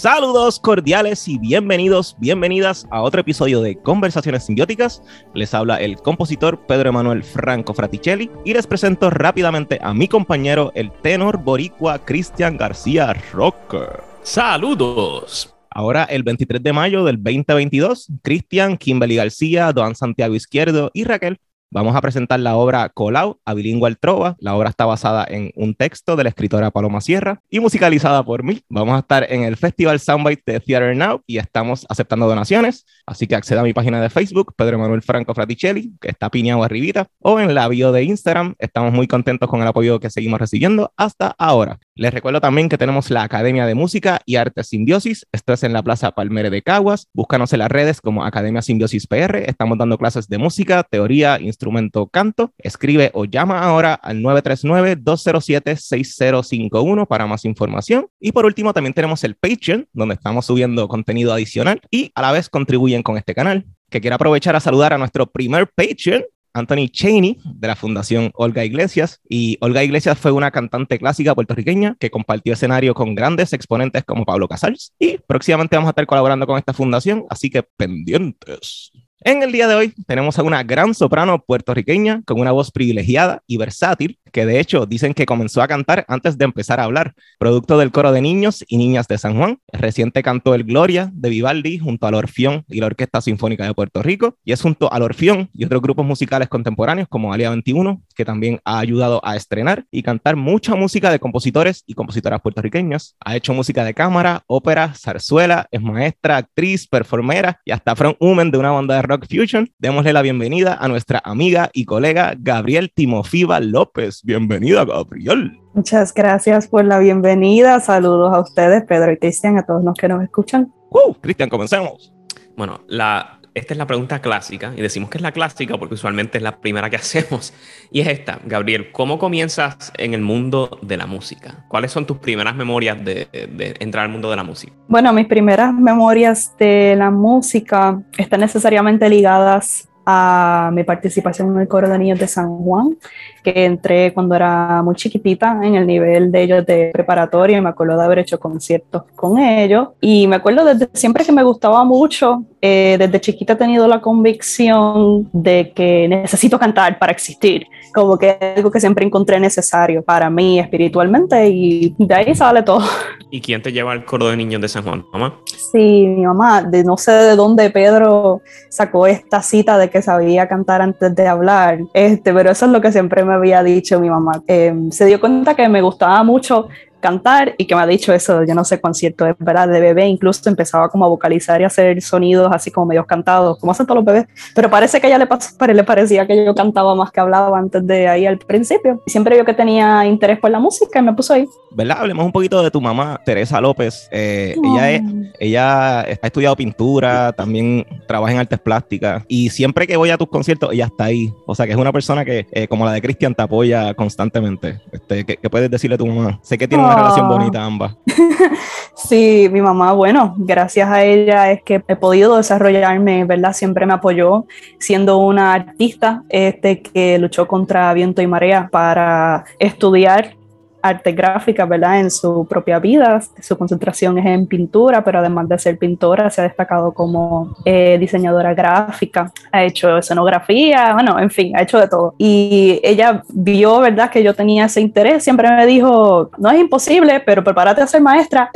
Saludos cordiales y bienvenidos, bienvenidas a otro episodio de Conversaciones Simbióticas. Les habla el compositor Pedro Emanuel Franco Fraticelli y les presento rápidamente a mi compañero, el tenor boricua Cristian García Rocker. Saludos. Ahora, el 23 de mayo del 2022, Cristian, Kimberly García, Don Santiago Izquierdo y Raquel Vamos a presentar la obra Colau a Bilingual Trova. La obra está basada en un texto de la escritora Paloma Sierra y musicalizada por mí. Vamos a estar en el Festival Soundbite de Theater Now y estamos aceptando donaciones. Así que acceda a mi página de Facebook, Pedro Manuel Franco Fraticelli, que está piñado arribita, o en la bio de Instagram. Estamos muy contentos con el apoyo que seguimos recibiendo hasta ahora. Les recuerdo también que tenemos la Academia de Música y Arte Simbiosis. Esto es en la Plaza Palmere de Caguas. Búscanos en las redes como Academia Simbiosis PR. Estamos dando clases de música, teoría, instrumento, canto. Escribe o llama ahora al 939-207-6051 para más información. Y por último, también tenemos el Patreon, donde estamos subiendo contenido adicional y a la vez contribuyen con este canal que quiero aprovechar a saludar a nuestro primer Patreon, Anthony Cheney de la Fundación Olga Iglesias. Y Olga Iglesias fue una cantante clásica puertorriqueña que compartió escenario con grandes exponentes como Pablo Casals. Y próximamente vamos a estar colaborando con esta fundación, así que pendientes. En el día de hoy tenemos a una gran soprano puertorriqueña con una voz privilegiada y versátil, que de hecho dicen que comenzó a cantar antes de empezar a hablar, producto del coro de niños y niñas de San Juan. Reciente cantó el Gloria de Vivaldi junto al Orfeón y la Orquesta Sinfónica de Puerto Rico, y es junto al Orfeón y otros grupos musicales contemporáneos como Alia 21, que también ha ayudado a estrenar y cantar mucha música de compositores y compositoras puertorriqueñas. Ha hecho música de cámara, ópera, zarzuela, es maestra, actriz, performera y hasta frontwoman de una banda de rock fusion. Démosle la bienvenida a nuestra amiga y colega Gabriel Timofiva López. Bienvenida, Gabriel. Muchas gracias por la bienvenida. Saludos a ustedes, Pedro y Cristian, a todos los que nos escuchan. Uh, Cristian, comencemos. Bueno, la, esta es la pregunta clásica, y decimos que es la clásica porque usualmente es la primera que hacemos, y es esta, Gabriel, ¿cómo comienzas en el mundo de la música? ¿Cuáles son tus primeras memorias de, de entrar al mundo de la música? Bueno, mis primeras memorias de la música están necesariamente ligadas a mi participación en el coro de niños de San Juan, que entré cuando era muy chiquitita en el nivel de ellos de preparatoria y me acuerdo de haber hecho conciertos con ellos y me acuerdo desde siempre que me gustaba mucho, eh, desde chiquita he tenido la convicción de que necesito cantar para existir, como que es algo que siempre encontré necesario para mí espiritualmente y de ahí sale todo. ¿Y quién te lleva al coro de niños de San Juan, mamá? Sí, mi mamá, de no sé de dónde Pedro sacó esta cita de que sabía cantar antes de hablar, este, pero eso es lo que siempre me había dicho mi mamá. Eh, se dio cuenta que me gustaba mucho cantar y que me ha dicho eso, yo no sé cuán cierto es, ¿verdad? De bebé incluso empezaba como a vocalizar y hacer sonidos así como medios cantados, como hacen todos los bebés, pero parece que a ella le, pasó, le parecía que yo cantaba más que hablaba antes de ahí al principio. Y siempre vio que tenía interés por la música y me puso ahí. ¿Verdad? Hablemos un poquito de tu mamá, Teresa López. Eh, ella, es, ella ha estudiado pintura, también trabaja en artes plásticas y siempre que voy a tus conciertos, ella está ahí. O sea que es una persona que, eh, como la de Cristian, te apoya constantemente. Este, ¿qué, ¿qué, puedes decirle a tu mamá? Sé que tiene una relación bonita ambas. sí, mi mamá, bueno, gracias a ella es que he podido desarrollarme, ¿verdad? Siempre me apoyó siendo una artista este, que luchó contra viento y marea para estudiar arte gráfica, ¿verdad? En su propia vida, su concentración es en pintura, pero además de ser pintora, se ha destacado como eh, diseñadora gráfica, ha hecho escenografía, bueno, en fin, ha hecho de todo. Y ella vio, ¿verdad? Que yo tenía ese interés, siempre me dijo, no es imposible, pero prepárate a ser maestra.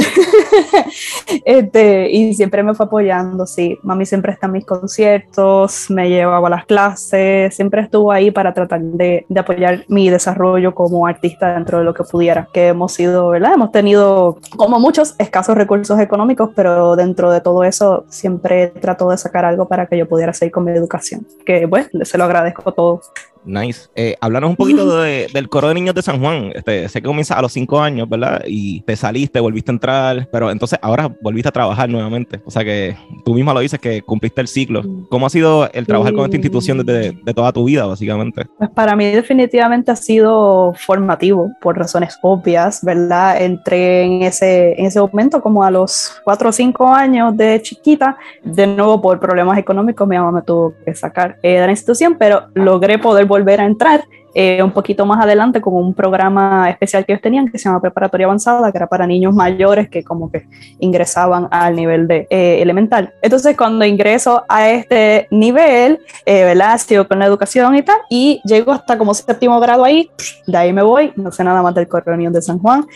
este, y siempre me fue apoyando, sí. Mami siempre está en mis conciertos, me llevaba a las clases, siempre estuvo ahí para tratar de, de apoyar mi desarrollo como artista dentro de lo que pudiera, que hemos sido, ¿verdad? Hemos tenido, como muchos, escasos recursos económicos, pero dentro de todo eso siempre trato de sacar algo para que yo pudiera seguir con mi educación, que pues se lo agradezco todo. Nice. Eh, háblanos un poquito de, del coro de niños de San Juan. Este, sé que comienza a los cinco años, ¿verdad? Y te saliste, volviste a entrar, pero entonces ahora volviste a trabajar nuevamente. O sea que tú misma lo dices que cumpliste el ciclo. ¿Cómo ha sido el trabajar con esta institución desde de toda tu vida, básicamente? Pues para mí definitivamente ha sido formativo por razones obvias, ¿verdad? Entré en ese, en ese momento como a los cuatro o cinco años de chiquita. De nuevo, por problemas económicos, mi mamá me tuvo que sacar eh, de la institución, pero logré poder volver a entrar eh, un poquito más adelante con un programa especial que ellos tenían que se llama Preparatoria Avanzada, que era para niños mayores que como que ingresaban al nivel de eh, elemental. Entonces cuando ingreso a este nivel, eh, ¿verdad? Sigo con la educación y tal, y llego hasta como séptimo grado ahí, de ahí me voy, no sé nada más del Correo de San Juan,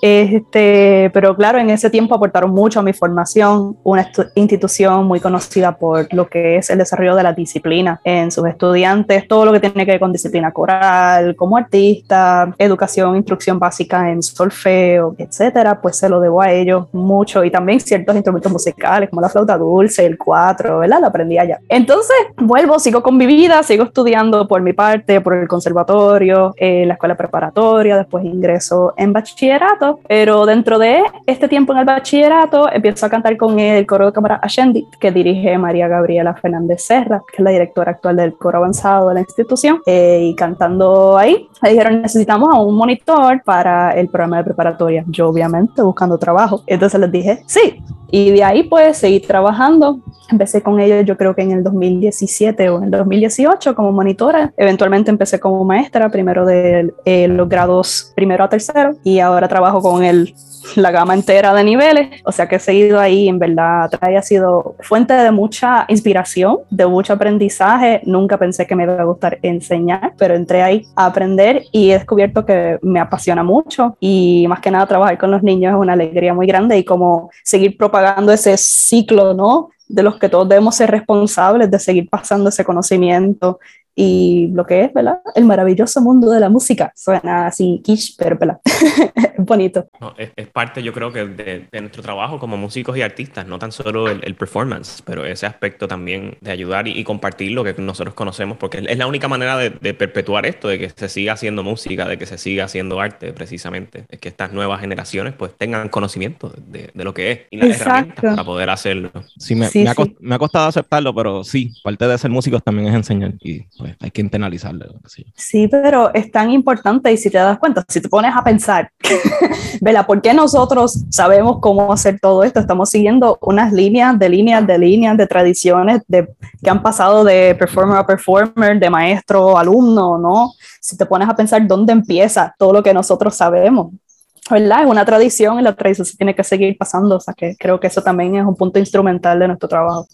este, pero claro, en ese tiempo aportaron mucho a mi formación, una institución muy conocida por lo que es el desarrollo de la disciplina en sus estudiantes, todo lo que tiene que ver con disciplina coral, como artista, educación, instrucción básica en solfeo, etcétera, pues se lo debo a ellos mucho y también ciertos instrumentos musicales como la flauta dulce, el cuatro, ¿verdad? Lo aprendí allá. Entonces, vuelvo, sigo con mi vida, sigo estudiando por mi parte, por el conservatorio, eh, la escuela preparatoria, después ingreso en bachillerato pero dentro de este tiempo en el bachillerato empiezo a cantar con el coro de cámara Ascendi, que dirige María Gabriela Fernández Serra, que es la directora actual del coro avanzado de la institución, eh, y cantando ahí, me dijeron necesitamos a un monitor para el programa de preparatoria. Yo obviamente buscando trabajo, entonces les dije sí, y de ahí pues seguí trabajando. Empecé con ellos yo creo que en el 2017 o en el 2018 como monitora. Eventualmente empecé como maestra, primero de eh, los grados primero a tercero y ahora trabajo con el la gama entera de niveles, o sea que he seguido ahí, en verdad, ha sido fuente de mucha inspiración, de mucho aprendizaje, nunca pensé que me iba a gustar enseñar, pero entré ahí a aprender y he descubierto que me apasiona mucho y más que nada trabajar con los niños es una alegría muy grande y como seguir propagando ese ciclo, ¿no? de los que todos debemos ser responsables de seguir pasando ese conocimiento y lo que es, ¿verdad? El maravilloso mundo de la música. Suena así quiche, pero ¿verdad? bonito. es, parte, yo creo que, de, nuestro trabajo como músicos y artistas, no tan solo el, performance, pero ese aspecto también de ayudar y, compartir lo que nosotros conocemos, porque es la única manera de, perpetuar esto, de que se siga haciendo música, de que se siga haciendo arte, precisamente. Es que estas nuevas generaciones pues tengan conocimiento de, lo que es y las herramientas para poder hacerlo. Sí, me, me, ha costado aceptarlo, pero sí, parte de ser músicos también es enseñar y pues, pues, hay que internalizarlo. Sí, pero es tan importante y si te das cuenta, si te pones a pensar, ¿verdad? ¿Por qué nosotros sabemos cómo hacer todo esto? Estamos siguiendo unas líneas de líneas de líneas de tradiciones de, que han pasado de performer a performer, de maestro a alumno, ¿no? Si te pones a pensar dónde empieza todo lo que nosotros sabemos, ¿verdad? Es una tradición y la tradición se tiene que seguir pasando, o sea que creo que eso también es un punto instrumental de nuestro trabajo.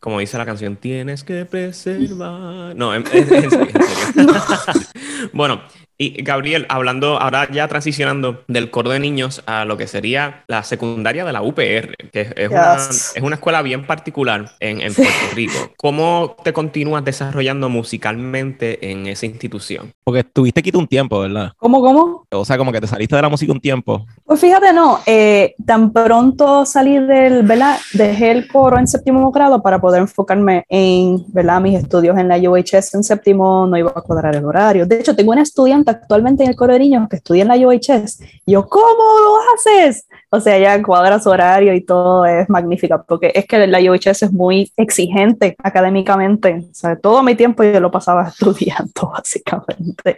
Como dice la canción, tienes que preservar. No, en, serio. bueno, y Gabriel, hablando ahora ya transicionando del coro de niños a lo que sería la secundaria de la UPR, que es, una, es una, escuela bien particular en, en Puerto Rico. ¿Cómo te continúas desarrollando musicalmente en esa institución? Porque estuviste quito un tiempo, ¿verdad? ¿Cómo, cómo? O sea, como que te saliste de la música un tiempo. Pues fíjate, no, eh, tan pronto salí del, ¿verdad? Dejé el coro en séptimo grado para poder enfocarme en, ¿verdad? Mis estudios en la UHS en séptimo, no iba a cuadrar el horario. De hecho, tengo una estudiante actualmente en el coro de niños que estudia en la UHS. Y yo, ¿cómo lo haces? O sea, ya cuadra su horario y todo es magnífica, porque es que la UHS es muy exigente académicamente. O sea, todo mi tiempo yo lo pasaba estudiando, básicamente.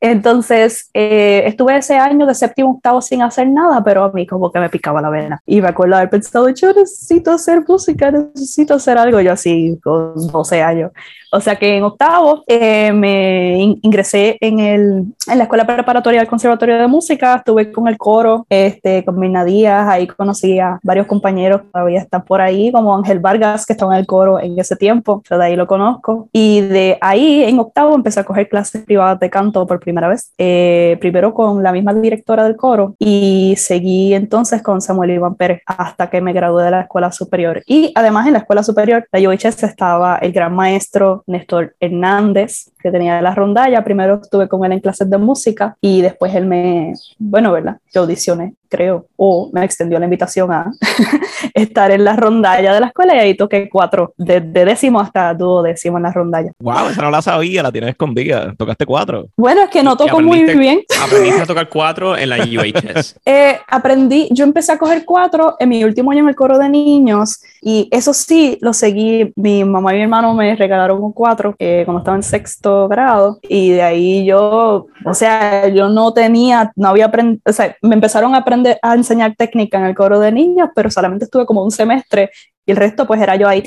Entonces, eh, estuve ese año de séptimo octavo sin hacer nada, pero a mí como que me picaba la vena. Y me acuerdo haber pensado, yo necesito hacer música, necesito hacer algo. Yo así, con 12 años. O sea que en octavo eh, me ingresé en, el, en la escuela preparatoria del Conservatorio de Música, estuve con el coro, este, con Mirna Díaz, ahí conocí a varios compañeros que todavía están por ahí, como Ángel Vargas, que estaba en el coro en ese tiempo, yo de ahí lo conozco. Y de ahí, en octavo, empecé a coger clases privadas de canto por primera vez, eh, primero con la misma directora del coro y seguí entonces con Samuel Iván Pérez hasta que me gradué de la escuela superior. Y además en la escuela superior, la UHS estaba el gran maestro Néstor Hernández, que tenía la rondalla. Primero estuve con él en clases de música y después él me, bueno, ¿verdad? Yo audicioné, creo, o me extendió la invitación a estar en la rondalla de la escuela y ahí toqué cuatro, de, décimo hasta duodécimo en la rondalla. ¡Wow! Esa no la sabía, la tienes escondida. ¿Tocaste cuatro? Bueno, es que no toco muy bien. ¿Aprendiste a tocar cuatro en la UHS? Eh, aprendí, yo empecé a coger cuatro en mi último año en el coro de niños y eso sí, lo seguí. Mi mamá y mi hermano me regalaron un cuatro eh, cuando estaba en sexto grado y de ahí yo, o sea, yo no tenía, no había aprendido, o sea, me empezaron a aprender a enseñar técnica en el coro de niños, pero solamente estuve como un semestre y el resto pues era yo ahí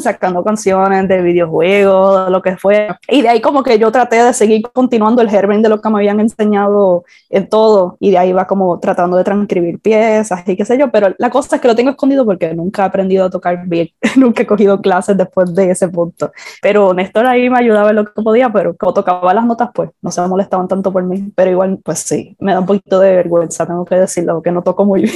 sacando canciones de videojuegos, lo que fue. Y de ahí como que yo traté de seguir continuando el germen de lo que me habían enseñado en todo. Y de ahí va como tratando de transcribir piezas y qué sé yo. Pero la cosa es que lo tengo escondido porque nunca he aprendido a tocar bien. nunca he cogido clases después de ese punto. Pero Néstor ahí me ayudaba en lo que podía, pero como tocaba las notas pues no se molestaban tanto por mí. Pero igual pues sí, me da un poquito de vergüenza, tengo que decirlo, que no toco muy bien.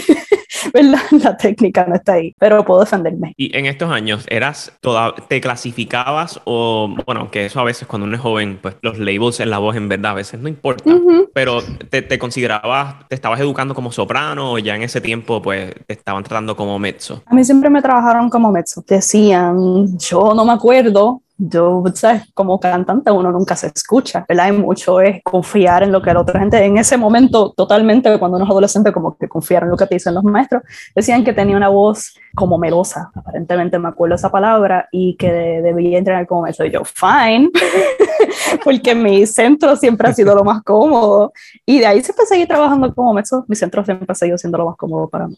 ¿verdad? La técnica no está ahí, pero puedo Y en estos años, ¿eras toda, te clasificabas o, bueno, que eso a veces cuando uno es joven, pues los labels en la voz en verdad a veces no importa, pero te, te, considerabas, te estabas educando como soprano o ya en ese tiempo pues te estaban tratando como mezzo? A mí siempre me trabajaron como mezzo. Decían, yo no me acuerdo, yo, ¿sabes? Como cantante uno nunca se escucha, ¿verdad? Hay mucho es confiar en lo que la otra gente, en ese momento totalmente, cuando uno es adolescente, como que confiar en lo que te dicen los maestros, decían que tenía una voz como melosa, aparentemente me acuerdo esa palabra, y que debía entrenar como eso. Y yo, fine, porque mi centro siempre ha sido lo más cómodo. Y de ahí siempre seguí trabajando como mezzo. Mi centro siempre ha seguido siendo lo más cómodo para mí.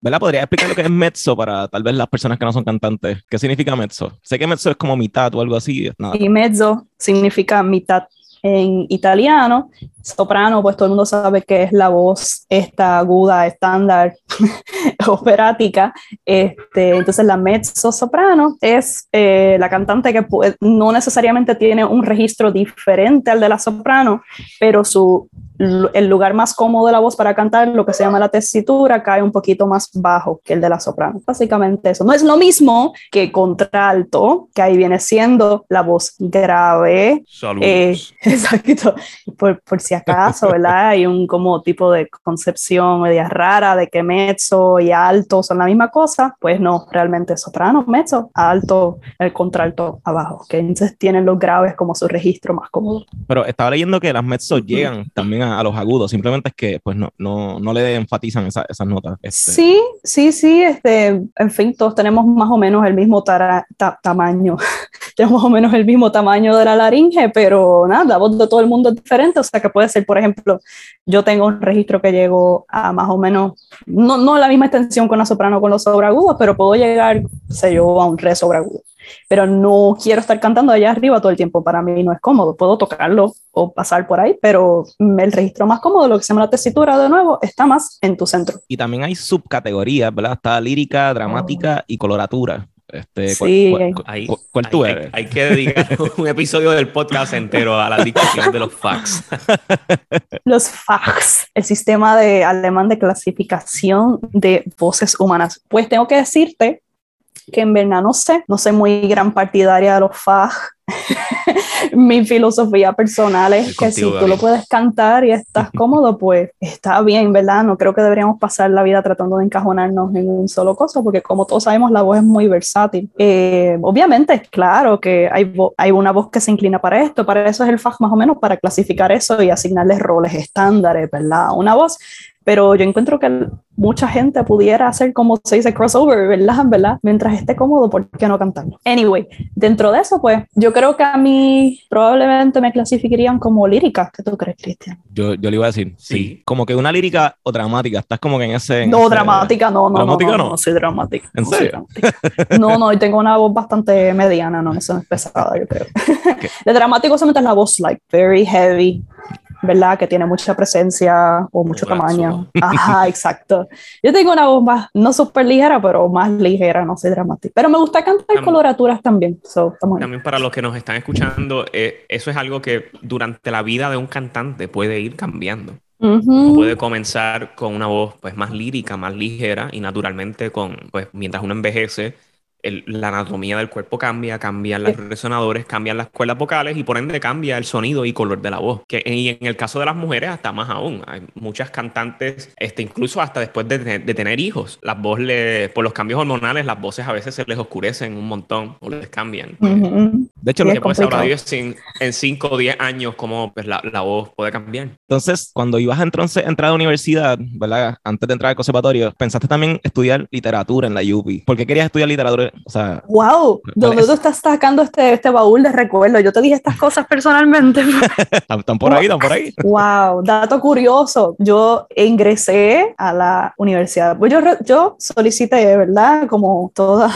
¿Verdad? ¿Podría explicar lo que es mezzo para tal vez las personas que no son cantantes? ¿Qué significa mezzo? Sé que mezzo es como mitad o algo así. Y mezzo significa mitad en italiano. Soprano, pues todo el mundo sabe que es la voz esta aguda, estándar, operática. Este, entonces la mezzo soprano es eh, la cantante que no necesariamente tiene un registro diferente al de la soprano, pero su el lugar más cómodo de la voz para cantar, lo que se llama la tesitura, cae un poquito más bajo que el de la soprano. Básicamente eso. No es lo mismo que contralto, que ahí viene siendo la voz grave. Eh, exacto. Por, por, si acaso, ¿verdad? Hay un como tipo de concepción media rara de que mezzo y alto son la misma cosa. Pues no, realmente soprano, mezzo, alto, el contralto abajo. Que entonces tienen los graves como su registro más cómodo. Pero estaba leyendo que las mezzos llegan también a, los agudos, simplemente es que pues no, no, no le enfatizan esa, esas notas. Este. Sí, sí, sí, este, en fin, todos tenemos más o menos el mismo tamaño, tenemos más o menos el mismo tamaño de la laringe, pero nada, la voz de todo el mundo es diferente, o sea que puede ser, por ejemplo, yo tengo un registro que llego a más o menos, no, no la misma extensión con la soprano con los sobreagudos, pero puedo llegar, sé yo, a un re sobreagudo pero no quiero estar cantando allá arriba todo el tiempo, para mí no es cómodo, puedo tocarlo o pasar por ahí, pero el registro más cómodo, lo que se llama la tesitura de nuevo, está más en tu centro. Y también hay subcategorías, ¿verdad? Está lírica, dramática y coloratura. Este, sí, ¿cuál, tú eres? Hay, que dedicar un episodio del podcast entero a la discusión de los facts. Los facts, el sistema de alemán de clasificación de voces humanas. Pues tengo que decirte que en verdad no sé, no soy muy gran partidaria de los FAG. Mi filosofía personal es que si tú lo puedes cantar y estás cómodo, pues está bien, ¿verdad? No creo que deberíamos pasar la vida tratando de encajonarnos en un solo cosa, porque como todos sabemos, la voz es muy versátil. Eh, obviamente, claro que hay, hay una voz que se inclina para esto, para eso es el FAG más o menos, para clasificar eso y asignarles roles estándares, ¿verdad? Una voz pero yo encuentro que mucha gente pudiera hacer como se dice crossover, ¿verdad? ¿verdad? Mientras esté cómodo, ¿por qué no cantarlo? Anyway, dentro de eso, pues yo creo que a mí probablemente me clasificarían como lírica. ¿Qué tú crees, Cristian? Yo, yo le iba a decir, sí. Como que una lírica o dramática, estás como que en ese... no, dramática, no, no, ¿Dramática no, no, no, soy dramática. ¿En serio? no, no, y tengo una voz bastante mediana, no, no es pesada, yo creo. De dramático se mete la voz, like, very heavy, ¿verdad? Que tiene mucha presencia o mucho tamaño. Ajá, exacto. Yo tengo una voz más, no súper ligera, pero más ligera, no sé, dramática. Pero me gusta cantar coloraturas también. también para los que nos están escuchando, eh, eso es algo que durante la vida de un cantante puede ir cambiando. Puede comenzar con una voz pues más lírica, más ligera y naturalmente con pues mientras uno envejece la anatomía del cuerpo cambia, cambian los resonadores, cambian las cuerdas vocales y por ende cambia el sonido y color de la voz. Que, y en el caso de las mujeres hasta más aún. Hay muchas cantantes, este, incluso hasta después de, tener hijos, las voces, por los cambios hormonales, las voces a veces se les oscurecen un montón o les cambian. De hecho, lo que puede ser en 5 o 10 años, cómo pues, la, la, voz puede cambiar. Entonces, cuando ibas a entonces, entrar a la universidad, ¿verdad? Antes de entrar al conservatorio, pensaste también estudiar literatura en la UPI. ¿Por qué querías estudiar literatura o sea, wow, ¿dónde tú estás sacando este, este baúl de recuerdos? Yo te dije estas cosas personalmente. están por ahí, están por ahí. Wow, dato curioso. Yo ingresé a la universidad. Pues yo, yo solicité, ¿verdad? Como toda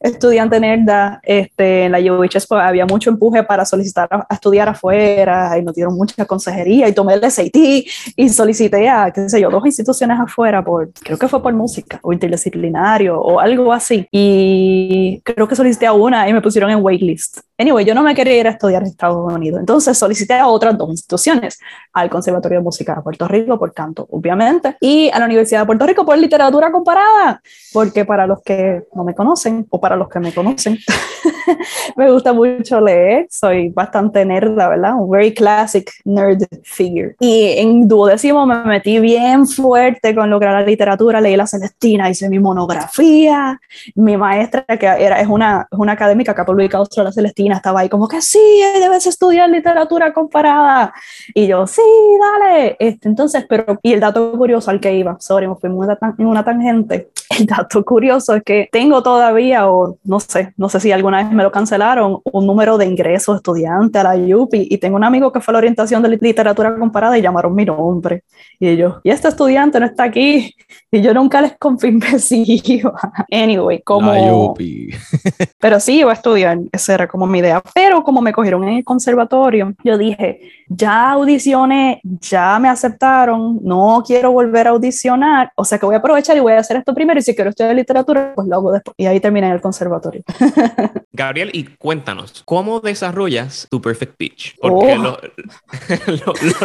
estudiante nerda, este, en la UHS pues, había mucho empuje para solicitar a, estudiar afuera y nos dieron mucha consejería y tomé el SAT y solicité a, qué sé yo, dos instituciones afuera por, creo que fue por música o interdisciplinario o algo así. Y creo que solicité a una y me pusieron en waitlist. Anyway, yo no me quería ir a estudiar en Estados Unidos, entonces solicité a otras dos instituciones, al Conservatorio de Música de Puerto Rico por canto, obviamente, y a la Universidad de Puerto Rico por literatura comparada, porque para los que no me conocen o para los que me conocen, me gusta mucho leer, soy bastante nerda, ¿verdad? Un very classic nerd figure. Y en duodécimo me metí bien fuerte con lo que era la literatura, leí la Celestina, hice mi monografía, mi maestra, que era, es, una, es una académica que ha publicado sobre la Celestina, estaba ahí como que sí, debes estudiar literatura comparada. Y yo, sí, dale. Este, entonces, pero, y el dato curioso al que iba, sorry, me fui en una tangente. El dato curioso es que tengo todavía, o no sé, no sé si alguna vez me lo cancelaron, un número de ingreso estudiante a la UPI y tengo un amigo que fue a la orientación de literatura comparada y llamaron mi nombre. Y ellos, y este estudiante no está aquí. Y yo nunca les confirmé si iba. Anyway, como... La UPI. pero sí iba a estudiar, ese era como mi mi idea, pero como me cogieron en el conservatorio, yo dije, ya audicioné, ya me aceptaron, no quiero volver a audicionar, o sea que voy a aprovechar y voy a hacer esto primero y si quiero estudiar literatura, pues lo hago después. Y ahí terminé en el conservatorio. Gabriel, y cuéntanos, ¿cómo desarrollas tu perfect pitch? Porque oh.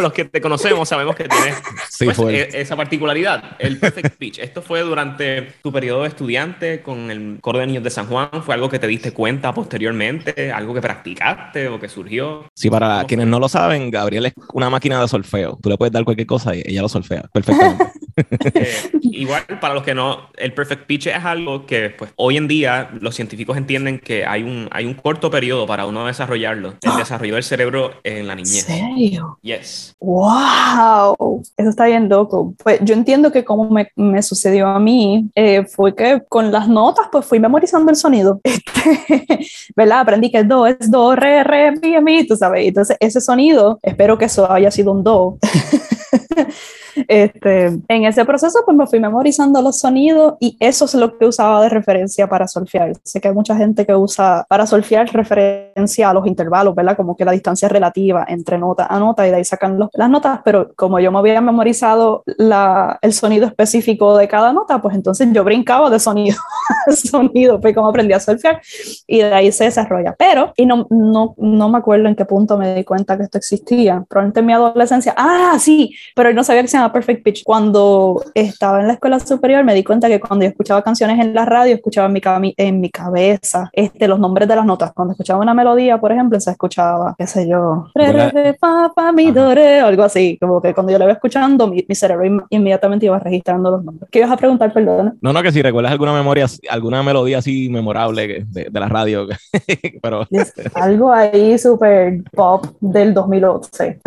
los que te conocemos sabemos que tienes pues, e, esa particularidad, el perfect pitch. Esto fue durante tu periodo de estudiante con el coro de niños de San Juan, ¿fue algo que te diste cuenta posteriormente? ¿Algo que practicaste o que surgió? Sí, para quienes no lo saben, Gabriel es una máquina de solfeo. Tú le puedes dar cualquier cosa y ella lo solfea perfectamente. Eh, igual, para los que no, el perfect pitch es algo que pues, hoy en día los científicos entienden que hay un, hay un corto periodo para uno desarrollarlo, el desarrollo del cerebro en la niñez. ¿En serio? Yes. ¡Wow! Eso está bien loco. Pues yo entiendo que como me, me sucedió a mí, eh, fue que con las notas pues fui memorizando el sonido. Este, ¿Verdad? Aprendí que el es do, re, re, mi, mi, tú sabes. Entonces ese sonido, espero que eso haya sido un do. Este, en ese proceso, pues me fui memorizando los sonidos y eso es lo que usaba de referencia para solfear. Sé que hay mucha gente que usa para solfear referencia a los intervalos, ¿verdad? Como que la distancia relativa entre nota a nota y de ahí sacan las notas, pero como yo me había memorizado la, el sonido específico de cada nota, pues entonces yo brincaba de sonido a sonido, fue como aprendí a solfear y de ahí se desarrolla. Pero, y no, no, no me acuerdo en qué punto me di cuenta que esto existía, probablemente en mi adolescencia, ah, sí, pero no sabía que se Perfect Pitch. Cuando estaba en la escuela superior me di cuenta que cuando yo escuchaba canciones en la radio, escuchaba en mi, en mi cabeza este, los nombres de las notas. Cuando escuchaba una melodía, por ejemplo, se escuchaba, qué sé yo, re, re, pa, pa, mi, do, algo así. Como que cuando yo lo iba escuchando, mi, cerebro inmediatamente iba registrando los nombres. ¿Qué ibas a preguntar, perdón? No, no, que si recuerdas alguna memoria, alguna melodía así memorable de, de la radio. Pero... algo ahí súper pop del 2011.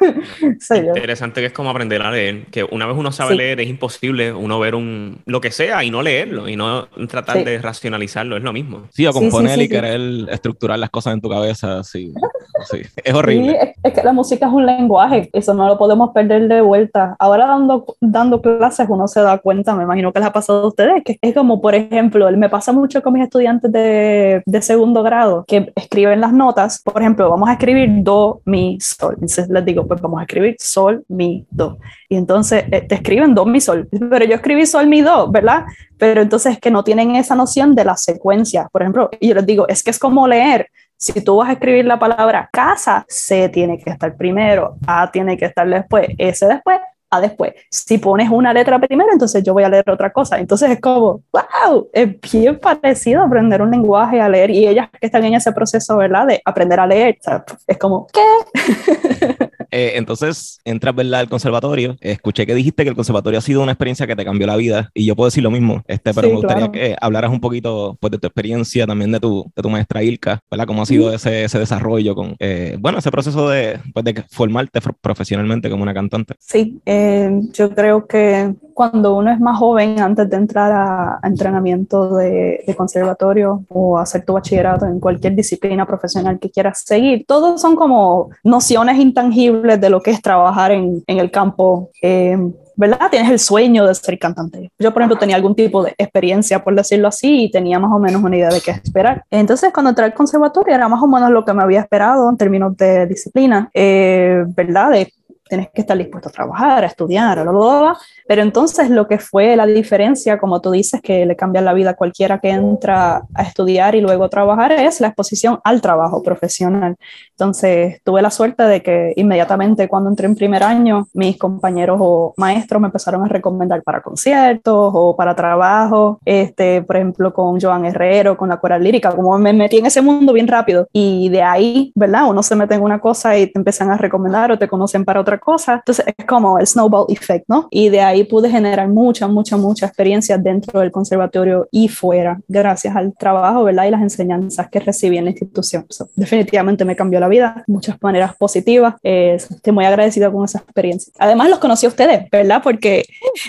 Interesante que es como aprender a leer, que una vez uno sabe leer es imposible uno ver un lo que sea y no leerlo y no tratar de racionalizarlo, es lo mismo. Sí, o componer y querer estructurar las cosas en tu cabeza, sí. es horrible. es, que la música es un lenguaje, eso no lo podemos perder de vuelta. Ahora dando, dando clases uno se da cuenta, me imagino que les ha pasado a ustedes, que es como, por ejemplo, me pasa mucho con mis estudiantes de, de segundo grado, que escriben las notas, por ejemplo, vamos a escribir do, mi, sol. Entonces les digo, pues vamos a escribir sol, mi, do. Y entonces eh, te escriben do, mi, sol. Pero yo escribí sol, mi, do, ¿verdad? Pero entonces es que no tienen esa noción de la secuencia. Por ejemplo, y yo les digo, es que es como leer. Si tú vas a escribir la palabra casa, C tiene que estar primero, A tiene que estar después, S después, a después. Si pones una letra primero, entonces yo voy a leer otra cosa. Entonces es como, wow, es bien parecido aprender un lenguaje a leer y ellas que están en ese proceso, ¿verdad? De aprender a leer, es como, ¿qué? Eh, entonces entras, ¿verdad? al conservatorio. Escuché que dijiste que el conservatorio ha sido una experiencia que te cambió la vida y yo puedo decir lo mismo, este, pero me gustaría que hablaras un poquito pues, de tu experiencia, también de tu, de tu maestra Ilka, ¿verdad? ¿Cómo ha sido ese, ese desarrollo con, eh, bueno, ese proceso de, pues, de formarte profesionalmente como una cantante? Sí, eh, yo creo que cuando uno es más joven, antes de entrar a, entrenamiento de, de, conservatorio o hacer tu bachillerato en cualquier disciplina profesional que quieras seguir, todos son como nociones intangibles de lo que es trabajar en, en el campo. Eh, ¿verdad? Tienes el sueño de ser cantante. Yo, por ejemplo, tenía algún tipo de experiencia, por decirlo así, y tenía más o menos una idea de qué esperar. Entonces, cuando entré al conservatorio, era más o menos lo que me había esperado en términos de disciplina, eh, ¿verdad? De tienes que estar dispuesto a trabajar, a estudiar, bla, bla, bla, pero entonces lo que fue la diferencia, como tú dices, que le cambia la vida a cualquiera que entra a estudiar y luego a trabajar, es la exposición al trabajo profesional. Entonces tuve la suerte de que inmediatamente cuando entré en primer año, mis compañeros o maestros me empezaron a recomendar para conciertos o para trabajo, este, por ejemplo, con Joan Herrero, con la coral lírica, como me metí en ese mundo bien rápido. Y de ahí, ¿verdad? Uno se mete en una cosa y te empiezan a recomendar o te conocen para otra cosa. Entonces es como el snowball effect, ¿no? Y de ahí pude generar mucha, mucha, mucha experiencia dentro del conservatorio y fuera, gracias al trabajo, ¿verdad? Y las enseñanzas que recibí en la institución. definitivamente me cambió la vida, muchas maneras positivas. Eh, estoy muy agradecida con esa experiencia. Además, los conocí a ustedes, ¿verdad? Porque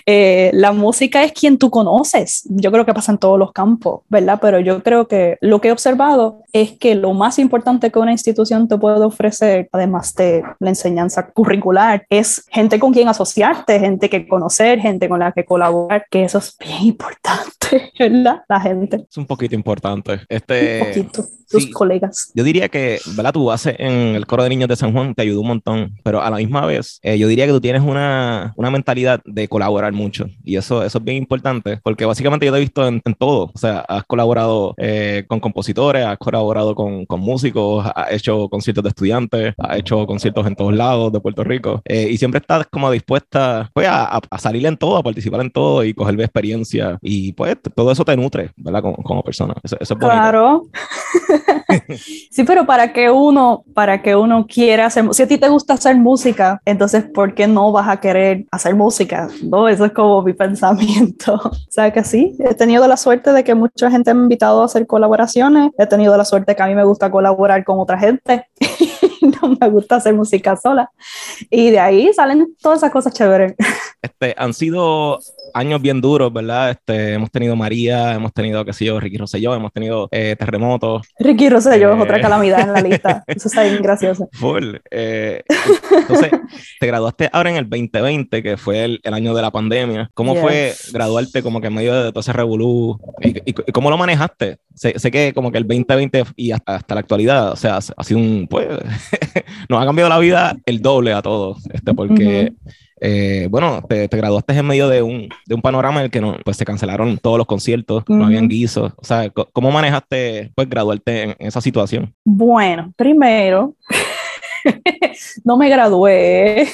eh, la música es quien tú conoces. Yo creo que pasa en todos los campos, ¿verdad? Pero yo creo que lo que he observado es que lo más importante que una institución te puede ofrecer, además de la enseñanza curricular, es gente con quien asociarte, gente que conocer, gente con la que colaborar, que eso es bien importante, ¿verdad? La gente. Es un poquito importante. Este, un poquito tus colegas. Yo diría que, ¿verdad? Tu base en el coro de niños de San Juan te ayudó un montón, pero a la misma vez, eh, yo diría que tú tienes una, una mentalidad de colaborar mucho y eso, eso es bien importante porque básicamente yo te he visto en, en todo. O sea, has colaborado eh, con compositores, has colaborado con, con, músicos, has hecho conciertos de estudiantes, has hecho conciertos en todos lados de Puerto Rico eh, y siempre estás como dispuesta pues, a, a, salir en todo, a participar en todo y coger experiencia y pues todo eso te nutre, ¿verdad? Como, como persona. Eso, eso es bonito. Claro. sí, pero para que uno, para que uno quiera hacer, si a ti te gusta hacer música, entonces ¿por qué no vas a querer hacer música? No, eso es como mi pensamiento. o sea que sí, he tenido la suerte de que mucha gente me ha invitado a hacer colaboraciones, he tenido la suerte que a mí me gusta colaborar con otra gente. no me gusta hacer música sola. Y de ahí salen todas esas cosas chéveres. Este, han sido años bien duros, ¿verdad? Este, hemos tenido María, hemos tenido, qué sé yo, Ricky Rosselló, hemos tenido eh, terremotos. Ricky Rosselló es otra eh, calamidad en la lista. Eso está bien gracioso. Full. Eh, entonces, te graduaste ahora en el 2020, que fue el, el año de la pandemia. ¿Cómo yes. fue graduarte como que en medio de todo ese revolú? ¿Y, y, y cómo lo manejaste? Sé, sé, que como que el 2020 y hasta, hasta la actualidad, o sea, ha sido un, pues, nos ha cambiado la vida el doble a todos, este, porque... Uh -huh eh, bueno, te, te, graduaste en medio de un, de un panorama en el que no, pues se cancelaron todos los conciertos, uh -huh. no habían guisos. O sea, ¿cómo manejaste pues graduarte en, en esa situación? Bueno, primero, no me gradué.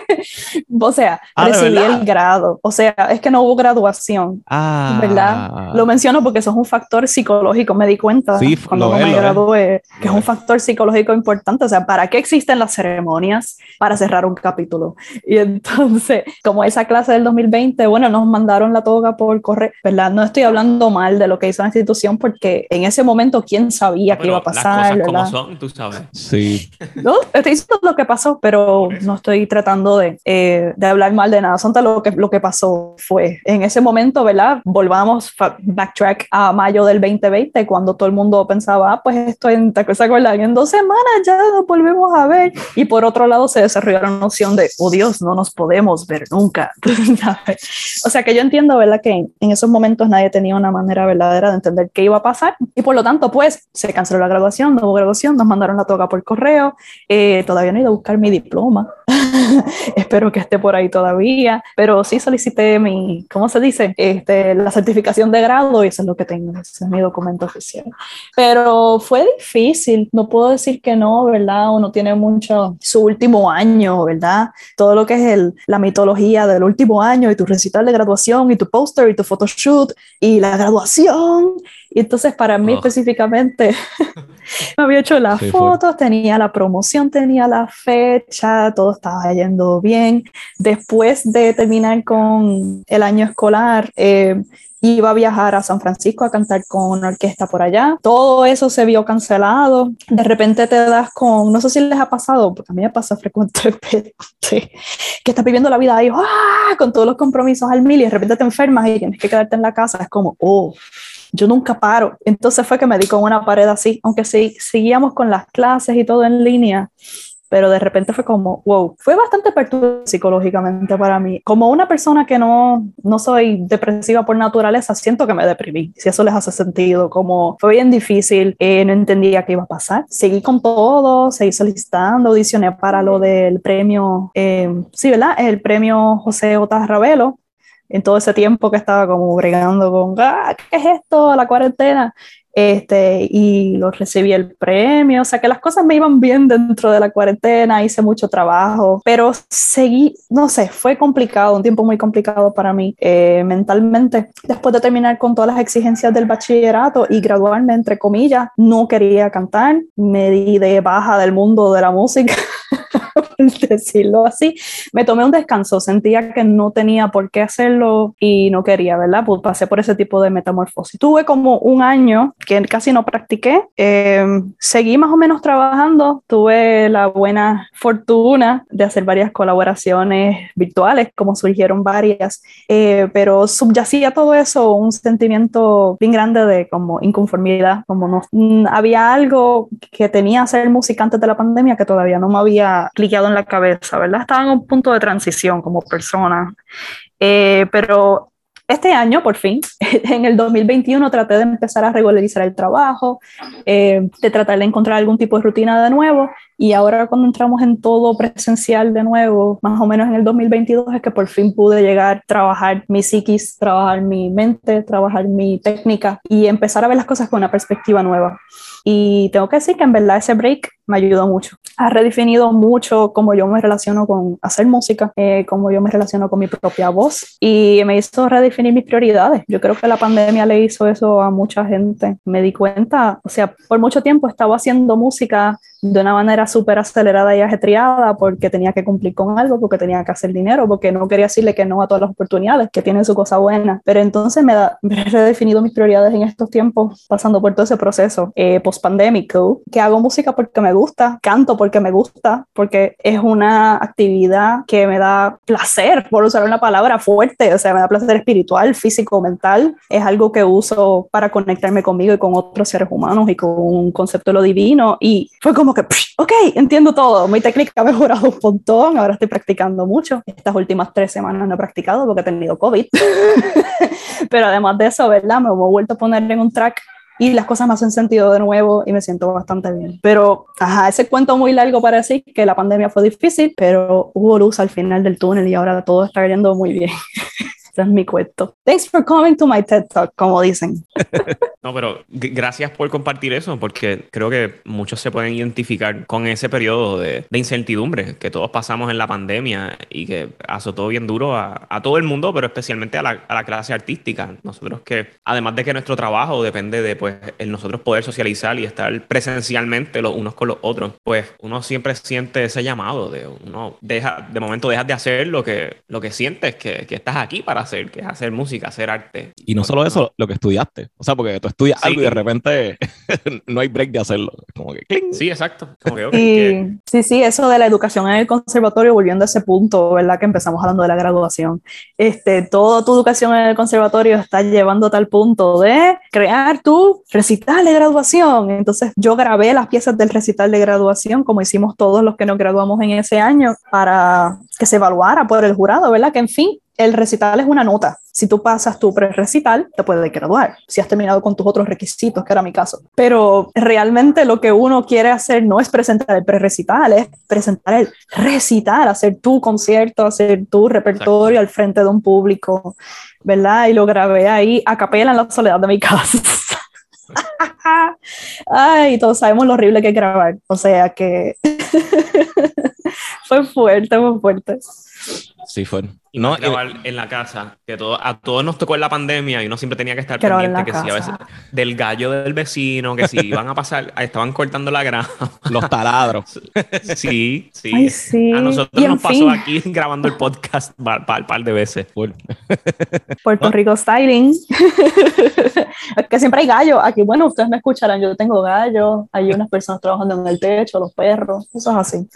o sea, ah, recibí el grado. O sea, es que no hubo graduación. Ah. ¿Verdad? Lo menciono porque eso es un factor psicológico. Me di cuenta sí, cuando no me gradué que es un factor psicológico importante. O sea, ¿para qué existen las ceremonias? Para cerrar un capítulo. Y entonces, como esa clase del 2020, bueno, nos mandaron la toga por correo, ¿verdad? No estoy hablando mal de lo que hizo la institución porque en ese momento, ¿quién sabía no, qué iba a pasar? Las cosas como son, tú sabes. Sí. No, estoy diciendo lo que pasó, pero no estoy tratando de, eh, de hablar mal de nada. Son lo que, lo que pasó fue en ese momento, ¿verdad? Volvamos backtrack a mayo del 2020, cuando todo el mundo pensaba, ah, pues esto en, ¿te acuerdas? En dos semanas ya nos volvemos a ver. Y por otro lado se desarrolló la noción de, oh Dios, no nos podemos ver nunca. o sea que yo entiendo, ¿verdad? Que en, en esos momentos nadie tenía una manera verdadera de entender qué iba a pasar. Y por lo tanto, pues se canceló la graduación, no hubo graduación, nos mandaron la toga por correo. Eh, todavía no he ido a buscar mi diploma. Espero que esté por ahí todavía. Pero sí solicité mi, ¿cómo se dice? Este, la certificación de grado y eso es lo que tengo. Ese es mi documento oficial. Pero fue difícil. No puedo decir que no, ¿verdad? Uno tiene mucho su último año, ¿verdad? Todo lo que es el, la mitología del último año y tu recital de graduación y tu póster y tu photoshoot y la graduación. Y entonces para mí oh. específicamente me había hecho las sí, fotos, fue. tenía la promoción, tenía la fecha, todo estaba yendo bien. Después de terminar con el año escolar, eh, iba a viajar a San Francisco a cantar con una orquesta por allá. Todo eso se vio cancelado. De repente te das con, no sé si les ha pasado, porque a mí me pasa frecuentemente, que estás viviendo la vida ahí, ¡ah! con todos los compromisos al mil y de repente te enfermas y tienes que quedarte en la casa. Es como, oh, yo nunca paro. Entonces fue que me di con una pared así, aunque sí, seguíamos con las clases y todo en línea, pero de repente fue como, wow, fue bastante perturbador psicológicamente para mí. Como una persona que no, no soy depresiva por naturaleza, siento que me deprimí, si eso les hace sentido, como fue bien difícil, eh, no entendía qué iba a pasar. Seguí con todo, seguí solicitando, audicioné para lo del premio, eh, sí, ¿verdad? El premio José Otas Ravelo, en todo ese tiempo que estaba como bregando con, ah, ¿qué es esto? La cuarentena. Este, y lo recibí el premio, o sea que las cosas me iban bien dentro de la cuarentena, hice mucho trabajo, pero seguí, no sé, fue complicado, un tiempo muy complicado para mí eh, mentalmente. Después de terminar con todas las exigencias del bachillerato y graduarme, entre comillas, no quería cantar, me di de baja del mundo de la música. decirlo así, me tomé un descanso, sentía que no tenía por qué hacerlo y no quería, ¿verdad? Pues pasé por ese tipo de metamorfosis. Tuve como un año que casi no practiqué, eh, seguí más o menos trabajando, tuve la buena fortuna de hacer varias colaboraciones virtuales, como surgieron varias, eh, pero subyacía todo eso un sentimiento bien grande de como inconformidad, como no, había algo que tenía hacer música antes de la pandemia que todavía no me había clicado la cabeza, ¿verdad? Estaba en un punto de transición como persona. Eh, pero este año, por fin, en el 2021, traté de empezar a regularizar el trabajo, eh, de tratar de encontrar algún tipo de rutina de nuevo. Y ahora cuando entramos en todo presencial de nuevo, más o menos en el 2022, es que por fin pude llegar trabajar mi psiquis, trabajar mi mente, trabajar mi técnica y empezar a ver las cosas con una perspectiva nueva. Y tengo que decir que en verdad ese break me ayudó mucho. Ha redefinido mucho cómo yo me relaciono con hacer música, eh, cómo yo me relaciono con mi propia voz y me hizo redefinir mis prioridades. Yo creo que la pandemia le hizo eso a mucha gente. Me di cuenta, o sea, por mucho tiempo estaba haciendo música de una manera súper acelerada y ajetreada porque tenía que cumplir con algo, porque tenía que hacer dinero, porque no quería decirle que no a todas las oportunidades que tienen su cosa buena. Pero entonces me, da, me he redefinido mis prioridades en estos tiempos, pasando por todo ese proceso eh, post-pandémico, que hago música porque me gusta, canto porque me gusta, porque es una actividad que me da placer, por usar una palabra fuerte, o sea, me da placer espiritual, físico, mental. Es algo que uso para conectarme conmigo y con otros seres humanos y con un concepto de lo divino. Y fue como que, ok, entiendo todo, mi técnica ha mejorado un montón, ahora estoy practicando mucho. Estas últimas tres semanas no he practicado porque he tenido COVID. Pero además de eso, ¿verdad? Me he vuelto a poner en un track y las cosas me hacen sentido de nuevo y me siento bastante bien. Pero, ajá, ese cuento muy largo para decir que la pandemia fue difícil, pero hubo luz al final del túnel y ahora todo está yendo muy bien. Ese es mi cuento. Thanks for coming to my TED Talk, como dicen. no, pero gracias por compartir eso, porque creo que muchos se pueden identificar con ese periodo de, incertidumbre que todos pasamos en la pandemia y que azotó bien duro a, todo el mundo, pero especialmente a la, clase artística. Nosotros que, además de que nuestro trabajo depende de pues, nosotros poder socializar y estar presencialmente los unos con los otros, pues uno siempre siente ese llamado de uno deja, de momento dejas de hacer lo que, lo que sientes que, que estás aquí para hacer, que es hacer música, hacer arte. Y no solo eso, lo que estudiaste. O sea, porque tú estudias sí. algo y de repente no hay break de hacerlo. Como que ¡cling! Sí, exacto. Como que, okay, que... Sí, sí, eso de la educación en el conservatorio, volviendo a ese punto, ¿verdad? Que empezamos hablando de la graduación. Este, toda tu educación en el conservatorio está llevando a tal punto de crear tu recital de graduación. Entonces, yo grabé las piezas del recital de graduación, como hicimos todos los que nos graduamos en ese año, para que se evaluara por el jurado, ¿verdad? Que en fin, el recital es una nota. Si tú pasas tu pre-recital, te puedes graduar. Si has terminado con tus otros requisitos, que era mi caso. Pero realmente lo que uno quiere hacer no es presentar el pre-recital, es presentar el recital, hacer tu concierto, hacer tu repertorio Exacto. al frente de un público, ¿verdad? Y lo grabé ahí a capela en la soledad de mi casa. Ay, todos sabemos lo horrible que es grabar. O sea que fue fuerte, fue fuerte. Sí, fue. Y no grabar eh, en la casa, que todo, a todos nos tocó en la pandemia y uno siempre tenía que estar pendiente que si a veces del gallo del vecino, que si iban a pasar, estaban cortando la grama. Los taladros. sí, sí. Ay, sí. A nosotros nos pasó fin. aquí grabando el podcast un par, par, par, de veces. Puerto ¿No? Rico styling. que siempre hay gallo. Aquí, bueno, ustedes me escucharán, yo tengo gallo, hay unas personas trabajando en el techo, los perros, eso es así.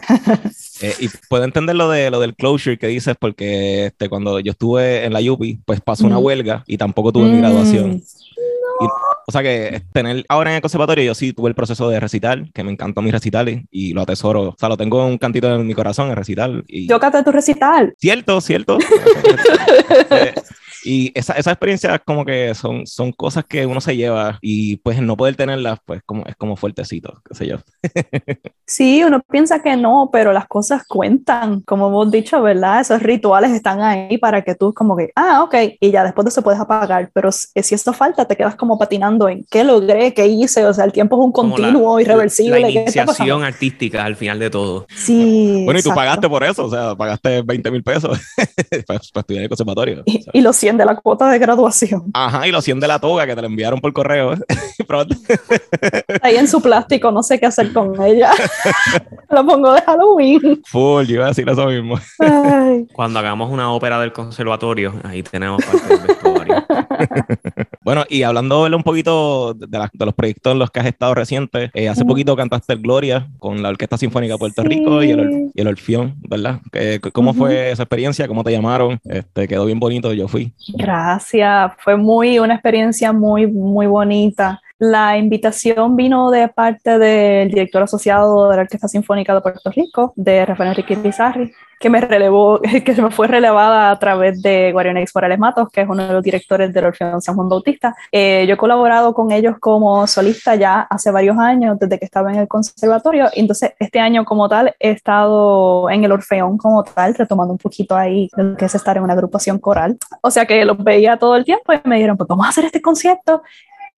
eh, y puedo entender lo, de, lo del closure que dices porque este, cuando yo estuve en la UPI, pues pasó una huelga y tampoco tuve mi graduación. Mm. Y, o sea que tener ahora en el conservatorio, yo sí tuve el proceso de recital, que me encantó mi recital y lo atesoro. O sea, lo tengo un cantito en mi corazón, el recital. Y... Yo canté tu recital. Cierto, cierto. eh, y esa, esa experiencia como que son, son cosas que uno se lleva y pues no poder tenerlas, pues como, es como fuertecito, qué sé yo. sí, uno piensa que no, pero las cosas cuentan, como hemos dicho, ¿verdad? Esos rituales están ahí para que tú como que, ah, ok, y ya después de eso puedes apagar, pero si esto falta, te quedas como patinando en qué logré, qué hice, o sea, el tiempo es un continuo, la, irreversible. La iniciación artística al final de todo. Sí. Bueno, y tú exacto. pagaste por eso, o sea, pagaste 20 mil pesos para, para, estudiar en el conservatorio. Y, o sea. y lo 100 de la cuota de graduación. Ajá, y los 100 de la toga que te la enviaron por correo. Ahí en su plástico, no sé qué hacer con ella. lo pongo de Halloween. Full, yo iba a decir eso mismo. Ay. Cuando hagamos una ópera del conservatorio, ahí tenemos parte del vestuario. bueno, y hablando un poquito de, la, de, los proyectos en los que has estado recientes, eh, hace poquito cantaste el Gloria con la Orquesta Sinfónica de Puerto sí. Rico y el, y el Orfión, ¿verdad? ¿Cómo uh -huh. fue esa experiencia? ¿Cómo te llamaron? Este, quedó bien bonito, yo fui. Gracias, fue muy, una experiencia muy, muy bonita. La invitación vino de parte del director asociado de la Orquesta Sinfónica de Puerto Rico, de Rafael Enrique Pizarri, que me fue relevada a través de Guarionex Morales Matos, que es uno de los directores del Orfeón San Juan Bautista. Eh, yo he colaborado con ellos como solista ya hace varios años, desde que estaba en el conservatorio, entonces este año como tal he estado en el Orfeón como tal, retomando un poquito ahí lo que es estar en una agrupación coral. O sea que los veía todo el tiempo y me dijeron, pues vamos a hacer este concierto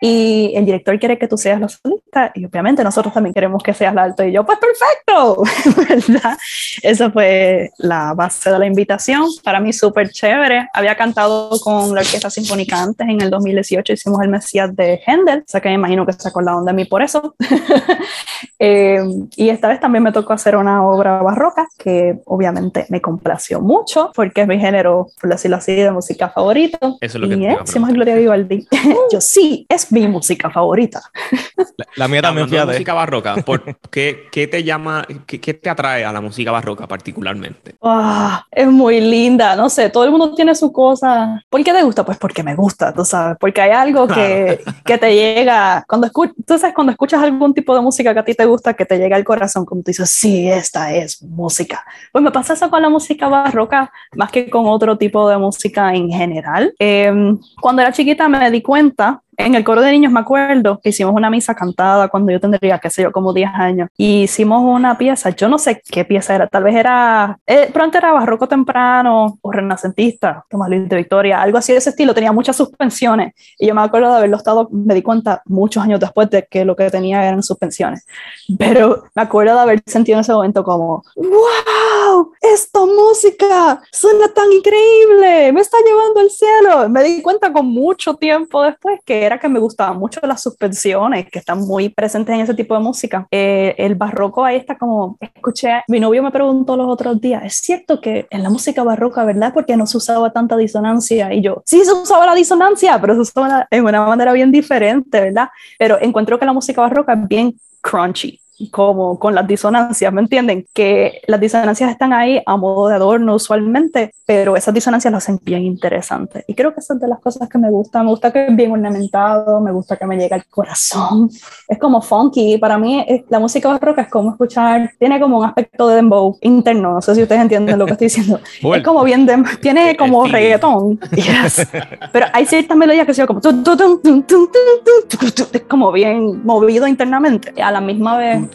y el director quiere que tú seas la solista y obviamente nosotros también queremos que seas la alto y yo pues perfecto ¿verdad? esa fue la base de la invitación para mí súper chévere. Había cantado con la orquesta sinfónica antes en el 2018 hicimos el Mesías de Händel o sea que me imagino que se acordaron de mí por eso. Eh, y esta vez también me tocó hacer una obra barroca que obviamente me complació mucho porque es mi género por decirlo así de música favorito. Eso es lo que y hicimos Gloria Vivaldi. Yo sí es mi música favorita. La, mía también, La música barroca, ¿por qué, qué, te llama, qué, qué, te atrae a la música barroca particularmente? Oh, es muy linda, no sé, todo el mundo tiene su cosa. ¿Por qué te gusta? Pues porque me gusta, tú sabes, porque hay algo que, que te llega, cuando escuchas, tú sabes, cuando escuchas algún tipo de música que a ti te gusta, que te llega al corazón, como tú dices, sí, esta es música. Pues me pasa eso con la música barroca, más que con otro tipo de música en general. Eh, cuando era chiquita me di cuenta en el coro de niños me acuerdo que hicimos una misa cantada cuando yo tendría, qué sé yo, como 10 años. Y hicimos una pieza, yo no sé qué pieza era, tal vez era, eh, pronto era barroco temprano o renacentista, Tomás Luis de Victoria, algo así de ese estilo, tenía muchas suspensiones. Y yo me acuerdo de haberlo estado, me di cuenta muchos años después de que lo que tenía eran suspensiones. Pero me acuerdo de haber sentido en ese momento como, wow, esta música suena tan increíble, me está llevando al cielo. Me di cuenta con mucho tiempo después que era que me gustaban mucho las suspensiones, que están muy presentes en ese tipo de música. Eh, el barroco ahí está como, escuché, mi novio me preguntó los otros días, ¿es cierto que en la música barroca, verdad? Porque no se usaba tanta disonancia. Y yo, sí se usaba la disonancia, pero se usaba en una manera bien diferente, ¿verdad? Pero encuentro que la música barroca es bien crunchy como con las disonancias, ¿me entienden? Que las disonancias están ahí a modo de adorno usualmente, pero esas disonancias las hacen bien interesantes. Y creo que esa es de las cosas que me gusta. Me gusta que es bien ornamentado, me gusta que me llegue al corazón. Es como funky. Para mí, la música barroca es como escuchar, tiene como un aspecto de dembow interno. No sé si ustedes entienden lo que estoy diciendo. es como bien, de, tiene como reggaetón. Yes. Pero hay ciertas melodías que son como, es como bien movido internamente. A la misma vez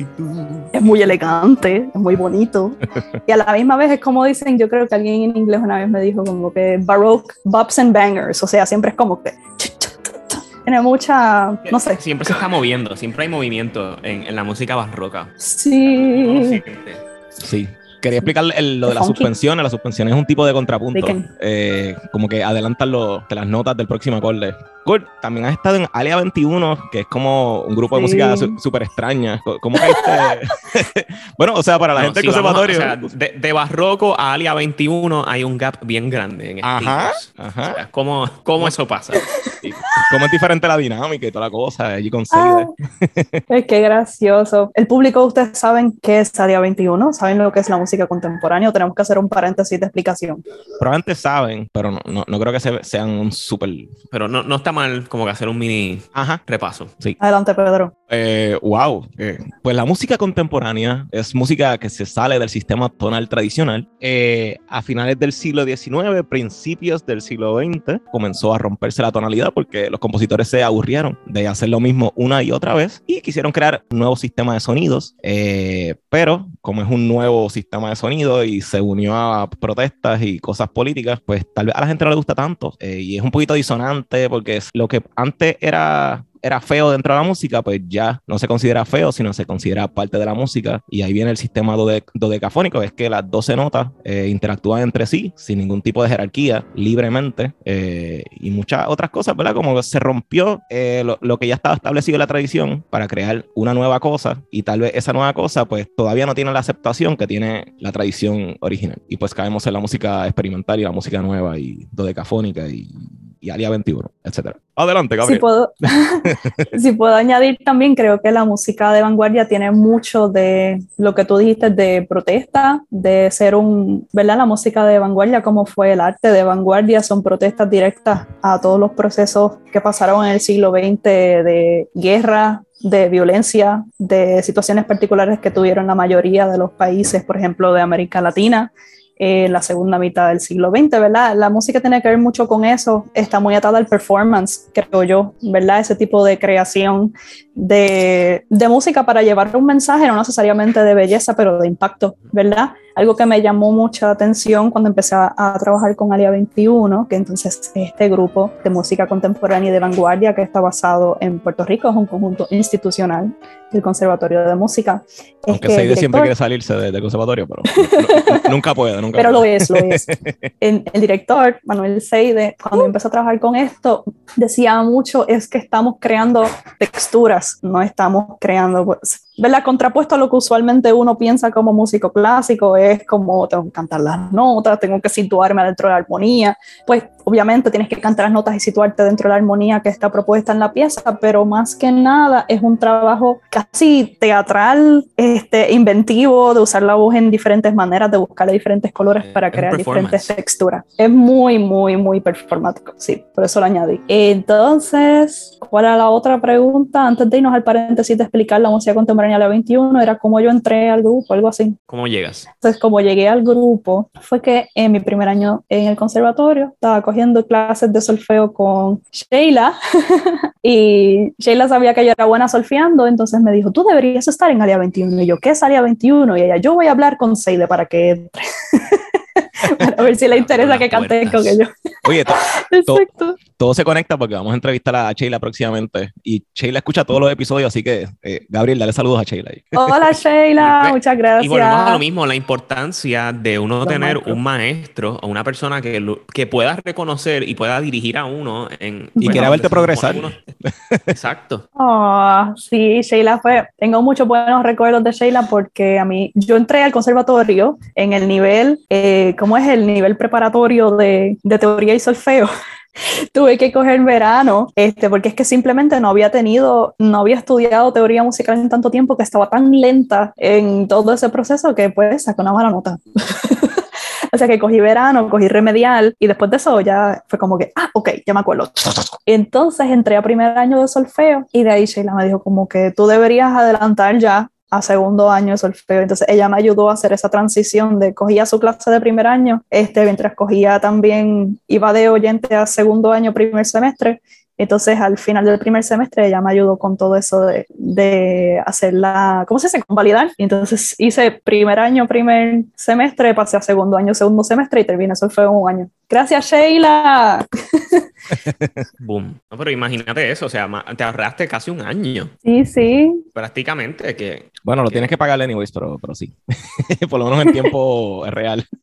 es muy elegante, es muy bonito. Y a la misma vez es como dicen, yo creo que alguien en inglés una vez me dijo como que baroque bops and bangers, o sea, siempre es como que tiene mucha, no sé. Siempre se está moviendo, siempre hay movimiento en, en la música barroca. Sí. Sí. Quería explicar el, lo de las suspensiones. La suspensión es un tipo de contrapunto. Eh, como que adelantan lo, las notas del próximo acorde. Cool. También has estado en Alia 21, que es como un grupo de música súper extraña. ¿Cómo caíste? bueno, o sea, para la gente del conservatorio. o sea, de, de, barroco a Alia 21 hay un gap bien grande en Ajá. Ajá. O sea, ¿cómo, cómo eso pasa? Sí. ¿Cómo es diferente la dinámica y toda la cosa allí con ah, Es que gracioso. El público, ustedes saben qué es Alia 21, saben lo que es la música contemporánea. Tenemos que hacer un paréntesis de explicación. Probablemente saben, pero no, no, no creo que se, sean un súper. Pero no, no está mal como que hacer un mini Ajá. repaso. Sí. Adelante, Pedro. Eh, wow. Eh, pues la música contemporánea es música que se sale del sistema tonal tradicional. Eh, a finales del siglo XIX, principios del siglo XX, comenzó a romperse la tonalidad porque los compositores se aburrieron de hacer lo mismo una y otra vez y quisieron crear un nuevo sistema de sonidos. Eh, pero como es un nuevo sistema de sonido y se unió a protestas y cosas políticas, pues tal vez a la gente no le gusta tanto eh, y es un poquito disonante porque es lo que antes era era feo dentro de la música, pues ya no se considera feo, sino se considera parte de la música. Y ahí viene el sistema dode dodecafónico, es que las 12 notas eh, interactúan entre sí sin ningún tipo de jerarquía, libremente, eh, y muchas otras cosas, ¿verdad? Como se rompió eh, lo, que ya estaba establecido en la tradición para crear una nueva cosa, y tal vez esa nueva cosa, pues todavía no tiene la aceptación que tiene la tradición original. Y pues caemos en la música experimental y la música nueva y dodecafónica y y Alia 21, etcétera. Adelante, Si Gabriel. puedo, si puedo añadir también, creo que la música de vanguardia tiene mucho de lo que tú dijiste de protesta, de ser un, ¿verdad? La música de vanguardia, como fue el arte de vanguardia, son protestas directas a todos los procesos que pasaron en el siglo XX de guerra, de violencia, de situaciones particulares que tuvieron la mayoría de los países, por ejemplo, de América Latina en la segunda mitad del siglo XX, ¿verdad? La música tiene que ver mucho con eso, está muy atada al performance, creo yo, ¿verdad? Ese tipo de creación de, de música para llevar un mensaje, no necesariamente de belleza, pero de impacto, ¿verdad? Algo que me llamó mucha atención cuando empecé a, a trabajar con Alia 21, que entonces este grupo de música contemporánea y de vanguardia que está basado en Puerto Rico, es un conjunto institucional del Conservatorio de Música. Es Aunque que Seide siempre quiere salirse de- del conservatorio, pero no- nunca puede, nunca pero lo puede. es, lo es. El, el director, Manuel Seide, cuando empezó a trabajar con esto, decía mucho, es que estamos creando texturas, no estamos creando, pues, ¿verdad? Contrapuesto a lo que usualmente uno piensa como músico clásico, es como tengo que cantar las notas, tengo que situarme dentro de la armonía, pues obviamente tienes que cantar las notas y situarte dentro de la armonía que está propuesta en la pieza, pero más que nada es un trabajo casi teatral, este, inventivo, de usar la voz en diferentes maneras, de buscarle diferentes colores Eh, para crear diferentes texturas. Es muy, muy, muy performático, sí, por eso lo añadí. Entonces, ¿cuál era la otra pregunta? Antes de irnos al paréntesis de explicar la música contemporánea de la 21, era cómo yo entré al grupo, algo así. ¿Cómo llegas? Entonces, como llegué al grupo, fue que en mi primer año en el conservatorio estaba cogiendo clases de solfeo con Sheila y Sheila sabía que yo era buena solfeando, entonces me dijo, tú deberías estar en área 21. Y yo, ¿qué es área 21? Y ella, yo voy a hablar con Seide para que entre. para ver si le interesa que cante con ellos. Oye, to- Exacto. todo se conecta porque vamos a entrevistar a Sheila próximamente y Sheila escucha todos los episodios, así que eh, Gabriel, dale saludos a Sheila. Hola Sheila, Y- muchas Y volvemos a lo gracias. mismo, la importancia de uno Los tener maestros. un maestro o una persona que, lo- que pueda reconocer y pueda dirigir a uno en... Y quiera donde verte progresar. Exacto. Ah, sí, Sheila fue, tengo muchos buenos recuerdos de Sheila porque a mí, yo entré al conservatorio en el nivel, eh, ¿cómo es el nivel preparatorio de, teoría y solfeo? Tuve que coger verano, este, porque es que simplemente no había tenido, no había estudiado teoría musical en tanto tiempo que estaba tan lenta en todo ese proceso que pues saqué una mala nota. O sea que cogí verano, cogí remedial y después de eso ya fue como que, ah, ok, ya me acuerdo. Entonces entré a primer año de solfeo y de ahí Sheila me dijo como que tú deberías adelantar ya a segundo año de solfeo. Entonces ella me ayudó a hacer esa transición de cogía su clase de primer año, este, mientras cogía también, iba de oyente a segundo año, primer semestre. Entonces al final del primer semestre ella me ayudó con todo eso de, de hacer la, ¿cómo se dice? Convalidar. Entonces hice primer año, primer semestre, pasé a segundo año, segundo semestre y terminé solfeo un año. Gracias Sheila. Boom. No, pero imagínate eso, o sea, te ahorraste casi un año, Sí, sí. prácticamente, que Bueno, lo tienes que pagar anyways, pero, pero sí. Por lo menos en tiempo real.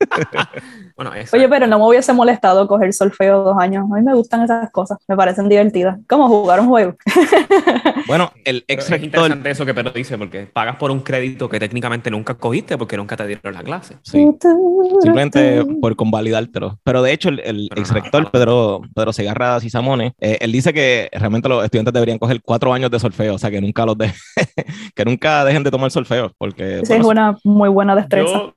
Bueno, exacto. Oye, pero no me hubiese molestado coger solfeo dos años. A mí me gustan esas cosas, me parecen divertidas. Como jugar un juego. Bueno, el Pero ex es interesante eso que Pedro dice, porque pagas por un crédito que técnicamente nunca cogiste porque nunca te dieron la clase. Sí, simplemente por convalidártelo. Pero de hecho, el, el ex rector. Pedro, Pedro Segarra Cisamone, eh, él dice que realmente los estudiantes deberían coger cuatro años de solfeo, o sea, que nunca los de que nunca dejen de tomar solfeo, porque Esa es bueno, una muy buena destreza. Yo,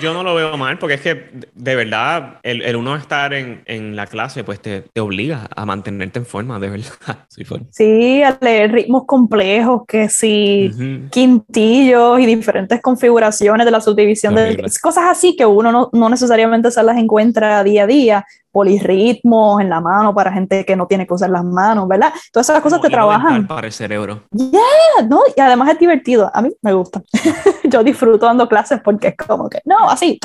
yo no lo veo mal, porque es que de- de verdad el, el uno estar en, en la clase, pues te, te obliga a mantenerte en forma, de verdad. sí fue. Sí, a leer ritmos complejos, que sí, Ujú. quintillos y diferentes configuraciones de la subdivisión de cosas así que uno no, no necesariamente se las encuentra día a día, polirritmos en la mano para gente que no tiene que usar las manos, ¿verdad? Todas esas cosas Como te trabajan. Para el cerebro. ¿no? Y además es divertido. A mí me gusta. Yo disfruto dando clases porque es como que, no, así.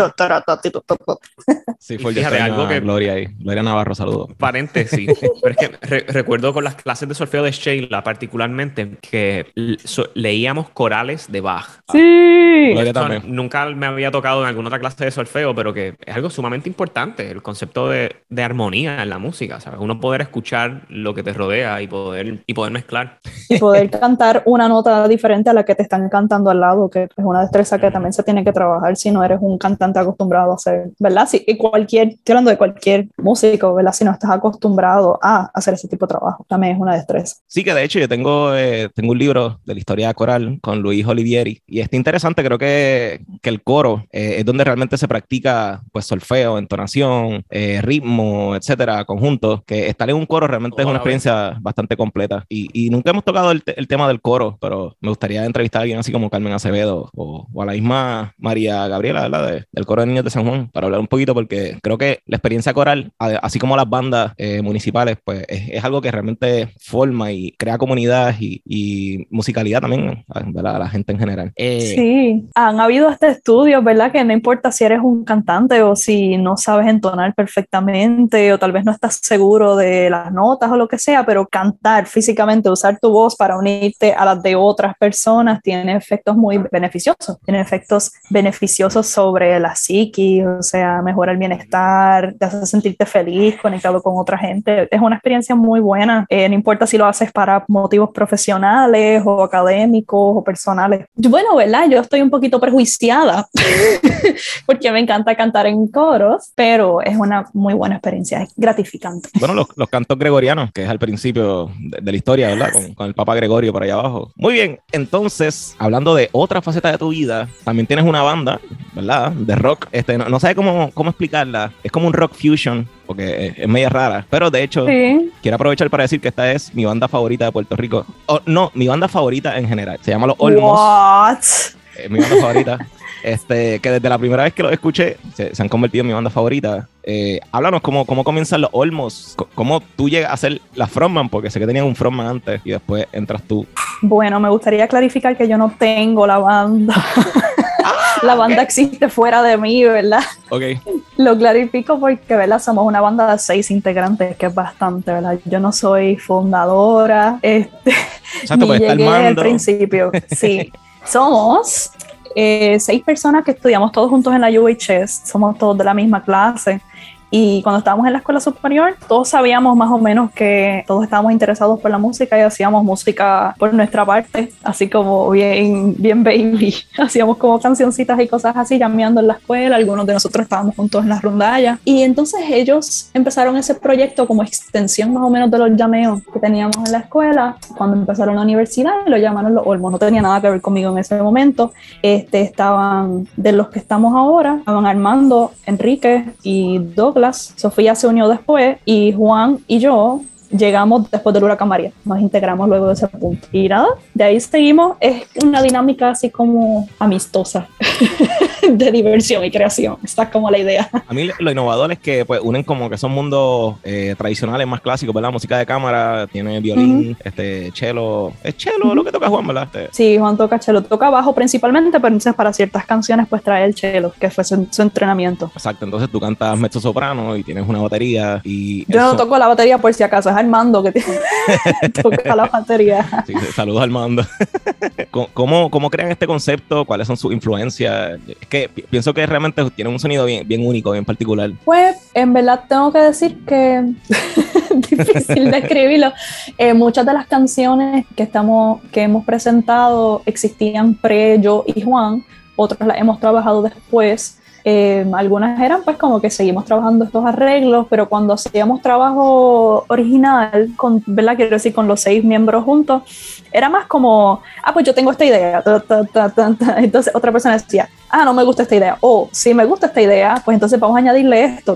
Sí fue. yo fíjate, algo que- Gloria ahí. Gloria Navarro, saludos. Paréntesis. Pero es que re- recuerdo con las clases de solfeo de Sheila, particularmente, que so- leíamos corales de Bach. Sí. Gloria también. nunca me había tocado en alguna otra clase de solfeo, pero que es algo sumamente importante, el concepto de de armonía en la música, ¿sabes? Uno poder escuchar lo que te rodea y poder, y poder mezclar. Y poder cantar una nota diferente a la que te están cantando al lado, que es una destreza que también se tiene que trabajar si no eres un cantante acostumbrado a hacer, ¿verdad? Si cualquier, estoy hablando de cualquier músico, ¿verdad? Si no estás acostumbrado a hacer ese tipo de trabajo, también es una destreza. Sí, que de hecho yo tengo, eh, tengo un libro de la historia coral con Luis Olivieri y está interesante, creo que, que el coro eh, es donde realmente se practica pues solfeo, entonación, eh, ritmo, etcétera, conjunto, que estar en un coro realmente es una experiencia bastante completa y, y nunca hemos tocado el, el, tema del coro, pero me gustaría entrevistar a alguien así como Carmen Acevedo o, o a la misma María Gabriela, ¿verdad? del coro de niños de San Juan, para hablar un poquito porque creo que la experiencia coral, así como las bandas eh, municipales, pues es, es, algo que realmente forma y crea comunidad y, y musicalidad también, ¿verdad? A la gente en general. Eh, sí, han habido este estudios, ¿verdad? Que no importa si eres un cantante o si no sabes entonar perfectamente o tal vez no estás seguro de las notas o lo que sea, pero cantar físicamente, usar tu voz para unirte a las de otras personas tiene efectos muy beneficiosos, tiene efectos beneficiosos sobre la psiquis, o sea, mejora el bienestar, te hace sentirte feliz, conectado con otra gente. Es una experiencia muy buena, eh, no importa si lo haces para motivos profesionales o académicos o personales. Bueno, ¿verdad? Yo estoy un poquito prejuiciada porque me encanta cantar en coros, pero es una muy buena experiencia, es gratificante. Bueno, los, los cantos gregorianos, que es al principio de, de la historia, ¿verdad? Con, con, el Papa Gregorio por allá abajo. Muy bien, entonces, hablando de otra faceta de tu vida, también tienes una banda, ¿verdad? De rock. Este, no, no sé cómo, cómo explicarla. Es como un rock fusion, porque es, es media rara. Pero de hecho, sí. quiero aprovechar para decir que esta es mi banda favorita de Puerto Rico. Oh, no, mi banda favorita en general. Se llama Los Olmos. What? Es mi banda favorita. Este, que desde la primera vez que lo escuché se, se han convertido en mi banda favorita. Eh, háblanos cómo, cómo comienzan los Olmos, cómo tú llegas a ser la frontman, porque sé que tenías un frontman antes y después entras tú. Bueno, me gustaría clarificar que yo no tengo la banda. la banda existe fuera de mí, ¿verdad? Ok. Lo clarifico porque, ¿verdad? Somos una banda de seis integrantes, que es bastante, ¿verdad? Yo no soy fundadora, este, Exacto, ni pues llegué al principio. Sí, somos eh, seis personas que estudiamos todos juntos en la UHS, somos todos de la misma clase. Y cuando estábamos en la escuela superior, todos sabíamos más o menos que todos estábamos interesados por la música y hacíamos música por nuestra parte, así como bien, bien baby. Hacíamos como cancioncitas y cosas así, llameando en la escuela. Algunos de nosotros estábamos juntos en la rondalla. Y entonces ellos empezaron ese proyecto como extensión más o menos de los llameos que teníamos en la escuela. Cuando empezaron la universidad, lo llamaron los Olmos. No tenía nada que ver conmigo en ese momento. Este, estaban de los que estamos ahora, estaban Armando, Enrique y Sofía se unió después y Juan y yo llegamos después del huracán María, nos integramos luego de ese punto. Y nada, de ahí seguimos, es una dinámica así como amistosa de diversión y creación, esta es como la idea. A mí lo innovador es que pues unen como que son mundos eh, tradicionales más clásicos, ¿verdad? Música de cámara, tiene violín, uh -huh. este, cello, es cello uh -huh. lo que toca Juan, ¿verdad? Este. Sí, Juan toca cello, toca bajo principalmente, pero entonces para ciertas canciones pues trae el cello, que fue su, su entrenamiento. Exacto, entonces tú cantas mezzo soprano y tienes una batería y... Yo eso... no toco la batería por si acaso, es Armando que toca la batería. Sí, saludos Armando. ¿Cómo, ¿Cómo crean este concepto? ¿Cuáles son sus influencias? Es que pienso que realmente tienen un sonido bien, bien único, bien particular. Pues en verdad tengo que decir que difícil describirlo. Eh, muchas de las canciones que, estamos, que hemos presentado existían pre yo y Juan, otras las hemos trabajado después. Eh, algunas eran pues como que seguimos trabajando estos arreglos, pero cuando hacíamos trabajo original, con, ¿verdad? Quiero decir, con los seis miembros juntos, era más como, ah, pues yo tengo esta idea. Entonces otra persona decía, ah, no me gusta esta idea. O si me gusta esta idea, pues entonces vamos a añadirle esto.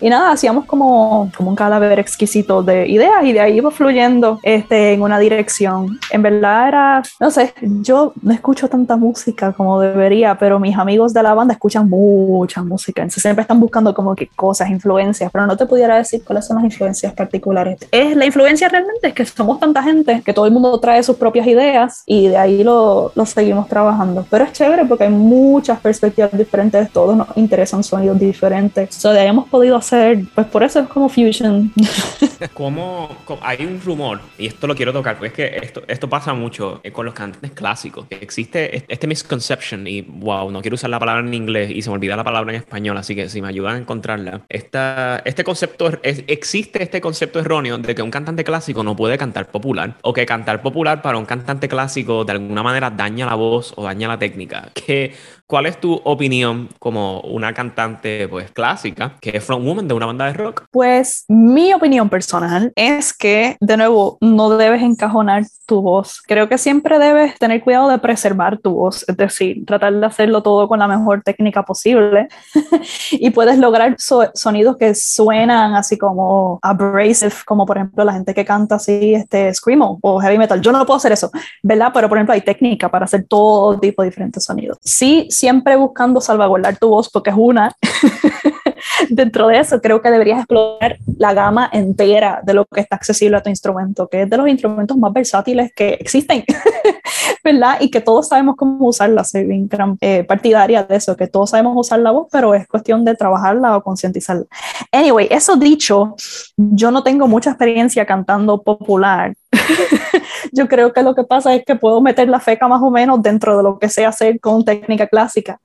Y nada, hacíamos como, como un cadáver exquisito de ideas y de ahí iba fluyendo este, en una dirección. En verdad era, no sé, yo no escucho tanta música como debería, pero mis amigos de la banda escuchan mucha música. Entonces siempre están buscando como que cosas, influencias, pero no te pudiera decir cuáles son las influencias particulares. Es la influencia realmente es que somos tanta gente que todo el mundo trae sus propias ideas y de ahí lo, lo seguimos trabajando. Pero es chévere porque hay muchas perspectivas diferentes, todos nos interesan sonidos diferentes. So, de ahí hemos podido hacer, pues por eso es como fusion. ¿Cómo, cómo- hay un rumor, y esto lo quiero tocar, porque es que esto, esto pasa mucho eh, con los cantantes clásicos. que Existe este- este misconception, y wow, no quiero usar la palabra en inglés y se me olvida la palabra en español, así que si me ayudan a encontrarla. Esta, este concepto, es- existe este concepto erróneo de que un cantante clásico no puede cantar popular, o que cantar popular para un cantante clásico de alguna manera daña la voz o daña la técnica. ¿Qué, ¿Cuál es tu opinión como una cantante pues clásica que es frontwoman de una banda de rock? Pues mi opinión personal es que, de nuevo, no debes encajonar tu voz. Creo que siempre debes tener cuidado de preservar tu voz, es decir, tratar de hacerlo todo con la mejor técnica posible y puedes lograr so- sonidos que suenan así como abrasive, como por ejemplo la gente que canta así, este, screamo o heavy metal. Yo no puedo hacer eso, ¿verdad? Pero por ejemplo hay técnica para hacer todo tipo de diferentes sonidos. Sí, siempre buscando salvaguardar tu voz porque es una dentro de eso creo que deberías explorar la gama entera de lo que está accesible a tu instrumento, que es de los instrumentos más versátiles que existen, ¿verdad? Y que todos sabemos cómo usarla. Soy bien eh, partidaria de eso, que todos sabemos usar la voz, pero es cuestión de trabajarla o concientizarla. Anyway, eso dicho, yo no tengo mucha experiencia cantando popular. yo creo que lo que pasa es que puedo meter la feca más o menos dentro de lo que sé hacer con técnica clásica,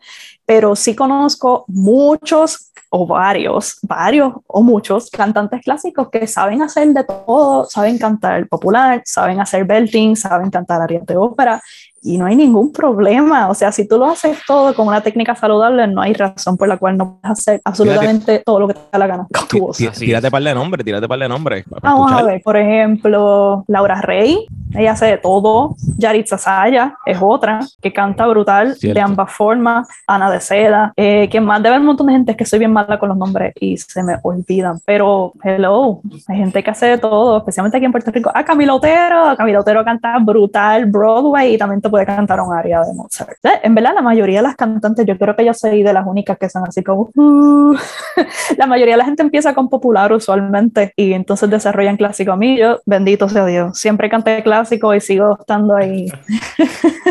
pero sí conozco muchos o varios, varios o muchos cantantes clásicos que saben hacer de todo, saben cantar popular, saben hacer belting, saben cantar arias de ópera y no hay ningún problema. O sea, si tú lo haces todo con una técnica saludable, no hay razón por la cual no puedes hacer absolutamente todo lo que te da la gana con tu voz. Tírate par de nombres, tírate par de nombres. Vamos a escuchar. ver, por ejemplo, Laura Rey, ella hace de todo. Yaritza Saya es otra que canta brutal Cierto. de ambas formas. Ana de Seda, eh, que más debe haber un montón de gente es que soy bien mala con los nombres y se me olvidan. Pero, hello, hay gente que hace de todo, especialmente aquí en Puerto Rico. Ah, Camila Otero, Camila Otero canta brutal Broadway y también te puede cantar un área de Mozart. En verdad, la mayoría de las cantantes, yo creo que yo soy de las únicas que son así como. "Uh". la mayoría de la gente empieza con popular usualmente y entonces desarrollan clásico. A mí, yo, bendito sea Dios, siempre canté clásico y sigo estando ahí.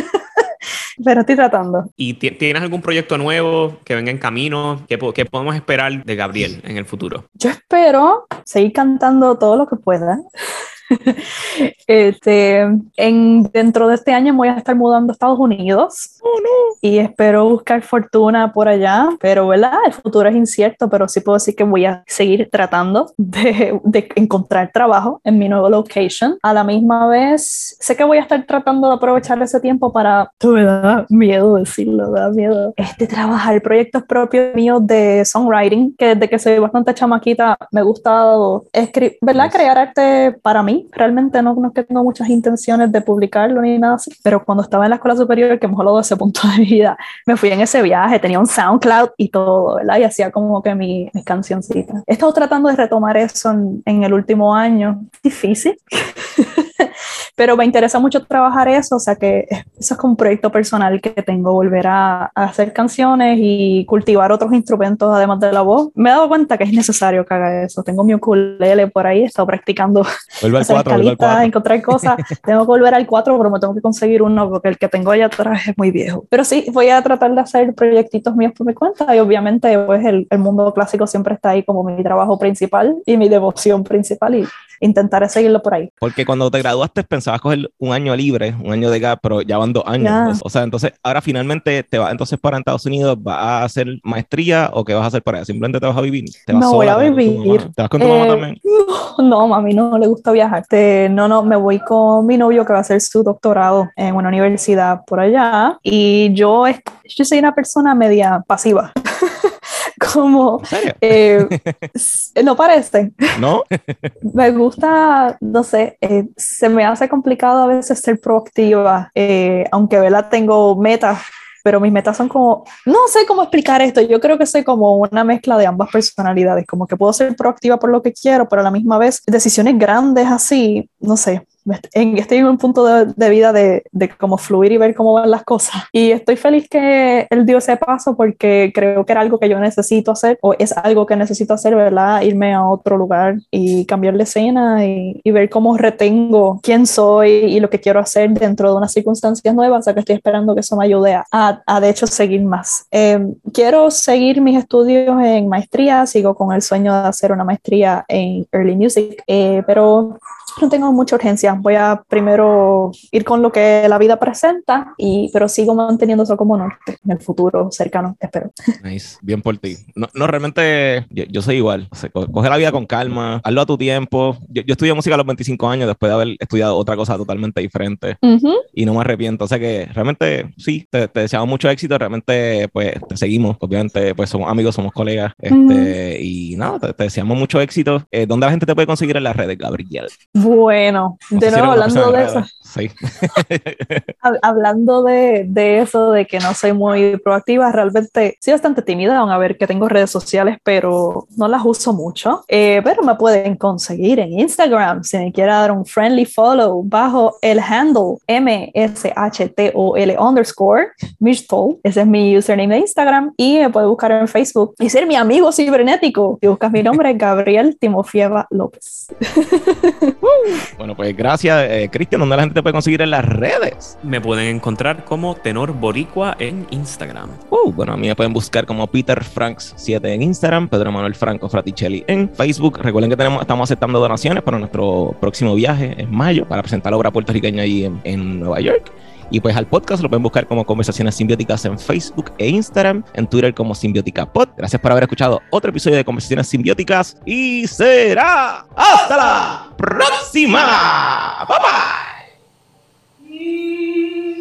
Pero estoy tratando. ¿Y ti- tienes algún proyecto nuevo que venga en camino? ¿Qué, po- qué podemos esperar de Gabriel en el futuro? Yo espero seguir cantando todo lo que pueda. este, en, dentro de este año voy a estar mudando a Estados Unidos y espero buscar fortuna por allá, pero ¿verdad? El futuro es incierto, pero sí puedo decir que voy a seguir tratando de, de encontrar trabajo en mi nuevo location. A la misma vez, sé que voy a estar tratando de aprovechar ese tiempo para, tú me da miedo decirlo, me da miedo, este, trabajar proyectos propios míos de songwriting, que desde que soy bastante chamaquita me ha gustado escribir, ¿verdad? Crear arte para mí. Realmente no, no tengo muchas intenciones de publicarlo ni nada así, pero cuando estaba en la escuela superior, que hemos hablado de ese punto de vida, me fui en ese viaje, tenía un SoundCloud y todo, ¿verdad? Y hacía como que mi, mis cancioncitas. He estado tratando de retomar eso en, en el último año. Difícil. pero me interesa mucho trabajar eso, o sea que eso es como un proyecto personal que tengo, volver a, a hacer canciones y cultivar otros instrumentos además de la voz. Me he dado cuenta que es necesario que haga eso. Tengo mi ukulele por ahí, he estado practicando Vuelve al hacer 4, vuelve al escalitas, 4. encontrar cosas. tengo que volver al 4, pero me tengo que conseguir uno porque el que tengo allá atrás es muy viejo. Pero sí, voy a tratar de hacer proyectitos míos por mi cuenta y obviamente pues el, el mundo clásico siempre está ahí como mi trabajo principal y mi devoción principal y intentaré seguirlo por ahí. Porque cuando te graduaste pensabas coger un año libre, un año de gap, pero ya van dos años. Ya. O sea, entonces ahora finalmente te vas entonces para Estados Unidos, ¿vas a hacer maestría o qué vas a hacer para allá? ¿Simplemente te vas a vivir? ¿Te vas voy sola? a ¿Te vas con tu vivir. mamá? ¿Te vas con tu mamá Eh, también? No, mami, no le gusta viajar. Este, no, no, me voy con mi novio que va a hacer su doctorado en una universidad por allá. Y yo, yo soy una persona media pasiva. Como, eh, no parece. ¿No? Me gusta, no sé, eh, se me hace complicado a veces ser proactiva, eh, aunque ¿verdad? tengo metas, pero mis metas son como, no sé cómo explicar esto, yo creo que soy como una mezcla de ambas personalidades, como que puedo ser proactiva por lo que quiero, pero a la misma vez decisiones grandes así, no sé, en, estoy en un punto de, de vida de, de cómo fluir y ver cómo van las cosas. Y estoy feliz que él dio ese paso porque creo que era algo que yo necesito hacer o es algo que necesito hacer, ¿verdad? Irme a otro lugar y cambiar de escena y, y ver cómo retengo quién soy y lo que quiero hacer dentro de unas circunstancias nuevas. O sea que estoy esperando que eso me ayude a, a, de hecho seguir más. Eh, quiero seguir mis estudios en maestría, sigo con el sueño de hacer una maestría en Early Music, eh, pero no tengo mucha urgencia. Voy a primero ir con lo que la vida presenta, y, pero sigo manteniendo eso como norte en el futuro cercano, espero. Nice, bien por ti. No, no realmente yo, soy igual. coge la vida con calma, hazlo a tu tiempo. Yo, yo, estudié música a los 25 años después de haber estudiado otra cosa totalmente diferente y no me arrepiento. O sea que realmente sí, te, te, deseamos mucho éxito. Realmente, pues te seguimos. Obviamente, pues somos amigos, somos colegas. Este, Y nada, te, te, deseamos mucho éxito. Eh, ¿Dónde la gente te puede conseguir en las redes, Gabriel? Bueno, de nuevo hablando de eso. Sí. hablando de, de, eso, de que no soy muy proactiva, realmente soy bastante tímida, aún a ver que tengo redes sociales, pero no las uso mucho. Eh, pero me pueden conseguir en Instagram si me quiere dar un friendly follow bajo el handle M-S-H-T-O-L underscore Mishtol. Ese es mi username de Instagram y me puede buscar en Facebook y ser mi amigo cibernético. Si buscas mi nombre, Gabriel Timofieva López. Bueno, pues gracias, eh, Cristian. ¿Dónde la gente te puede conseguir en las redes? Me pueden encontrar como Tenor Boricua en Instagram. Uh, bueno, a mí me pueden buscar como Peter Franks 7 en Instagram, Pedro Manuel Franco Fraticelli en Facebook. Recuerden que tenemos, estamos aceptando donaciones para nuestro próximo viaje en mayo para presentar la obra puertorriqueña ahí en, en Nueva York. Y pues al podcast lo pueden buscar como Conversaciones Simbióticas en Facebook e Instagram, en Twitter como Simbiótica Pod. Gracias por haber escuchado otro episodio de Conversaciones Simbióticas y será hasta la próxima. Bye bye. You.